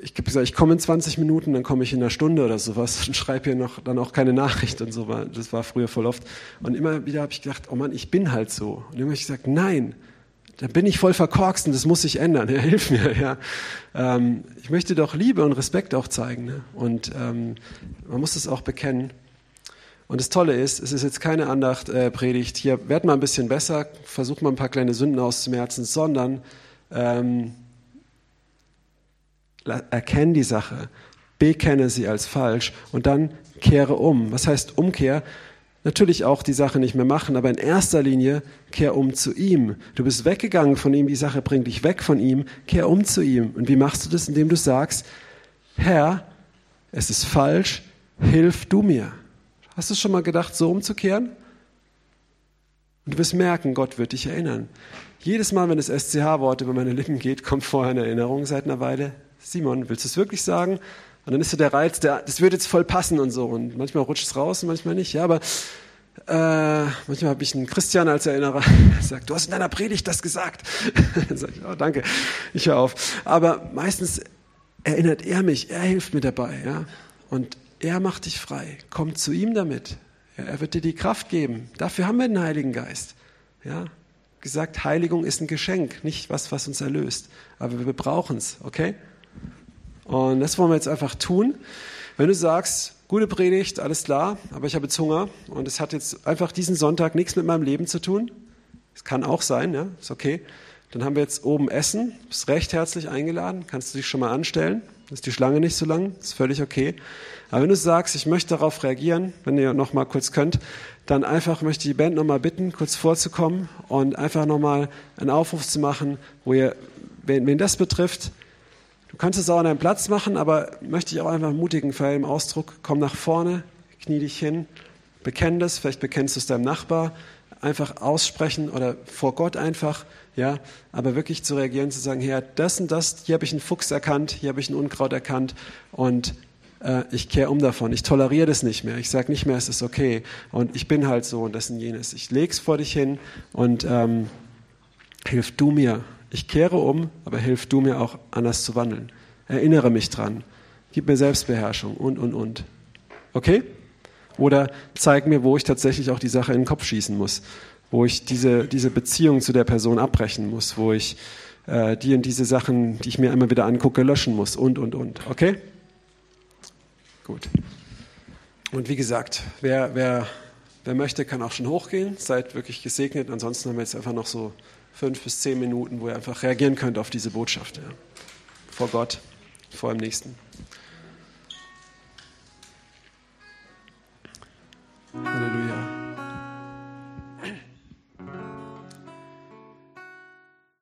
ich habe gesagt, ich komme in 20 Minuten, dann komme ich in einer Stunde oder sowas und schreibe hier noch dann auch keine Nachricht und so. Das war früher voll oft. Und immer wieder habe ich gedacht, oh Mann, ich bin halt so. Und immer habe ich gesagt, nein, da bin ich voll verkorkst und das muss sich ändern. Ja, hilf mir. Ja. Ähm, ich möchte doch Liebe und Respekt auch zeigen. Ne? Und ähm, man muss es auch bekennen. Und das Tolle ist, es ist jetzt keine Andacht, äh, Predigt, hier werd mal ein bisschen besser, versuch mal ein paar kleine Sünden auszumerzen, sondern ähm, erkenne die Sache, bekenne sie als falsch und dann kehre um. Was heißt Umkehr? Natürlich auch die Sache nicht mehr machen, aber in erster Linie kehr um zu ihm. Du bist weggegangen von ihm, die Sache bringt dich weg von ihm, kehr um zu ihm. Und wie machst du das? Indem du sagst, Herr, es ist falsch, hilf du mir. Hast du schon mal gedacht, so umzukehren? Und du wirst merken, Gott wird dich erinnern. Jedes Mal, wenn das SCH-Wort über meine Lippen geht, kommt vorher eine Erinnerung seit einer Weile. Simon, willst du es wirklich sagen? Und dann ist so der Reiz, der, das wird jetzt voll passen und so. Und manchmal rutscht es raus und manchmal nicht. Ja, aber äh, manchmal habe ich einen Christian als Erinnerer, der sagt, du hast in deiner Predigt das gesagt. dann sage ich, oh, danke, ich höre auf. Aber meistens erinnert er mich, er hilft mir dabei. Ja? Und er macht dich frei. Komm zu ihm damit. Ja, er wird dir die Kraft geben. Dafür haben wir den Heiligen Geist. Ja, gesagt, Heiligung ist ein Geschenk, nicht was, was uns erlöst. Aber wir brauchen es, okay? Und das wollen wir jetzt einfach tun. Wenn du sagst, gute Predigt, alles klar, aber ich habe jetzt Hunger und es hat jetzt einfach diesen Sonntag nichts mit meinem Leben zu tun. Es kann auch sein, ja, ist okay. Dann haben wir jetzt oben Essen, bist recht herzlich eingeladen, kannst du dich schon mal anstellen. Ist die Schlange nicht so lang, ist völlig okay. Aber wenn du sagst, ich möchte darauf reagieren, wenn ihr noch mal kurz könnt, dann einfach möchte ich die Band noch mal bitten, kurz vorzukommen und einfach noch mal einen Aufruf zu machen, wo ihr, wen, wen das betrifft, du kannst es auch an deinem Platz machen, aber möchte ich auch einfach ermutigen für im Ausdruck, komm nach vorne, knie dich hin, bekenn das, vielleicht bekennst du es deinem Nachbar, einfach aussprechen oder vor Gott einfach, ja, aber wirklich zu reagieren, zu sagen, Herr, das und das, hier habe ich einen Fuchs erkannt, hier habe ich ein Unkraut erkannt und äh, ich kehre um davon, ich toleriere das nicht mehr, ich sage nicht mehr, es ist okay und ich bin halt so und das und jenes. Ich lege es vor dich hin und ähm, hilf du mir. Ich kehre um, aber hilf du mir auch anders zu wandeln. Erinnere mich dran, gib mir Selbstbeherrschung und, und, und. Okay? Oder zeig mir, wo ich tatsächlich auch die Sache in den Kopf schießen muss, wo ich diese, diese Beziehung zu der Person abbrechen muss, wo ich äh, die und diese Sachen, die ich mir immer wieder angucke, löschen muss und, und, und. Okay? Gut. Und wie gesagt, wer, wer, wer möchte, kann auch schon hochgehen. Seid wirklich gesegnet. Ansonsten haben wir jetzt einfach noch so fünf bis zehn Minuten, wo ihr einfach reagieren könnt auf diese Botschaft. Ja. Vor Gott, vor dem Nächsten. And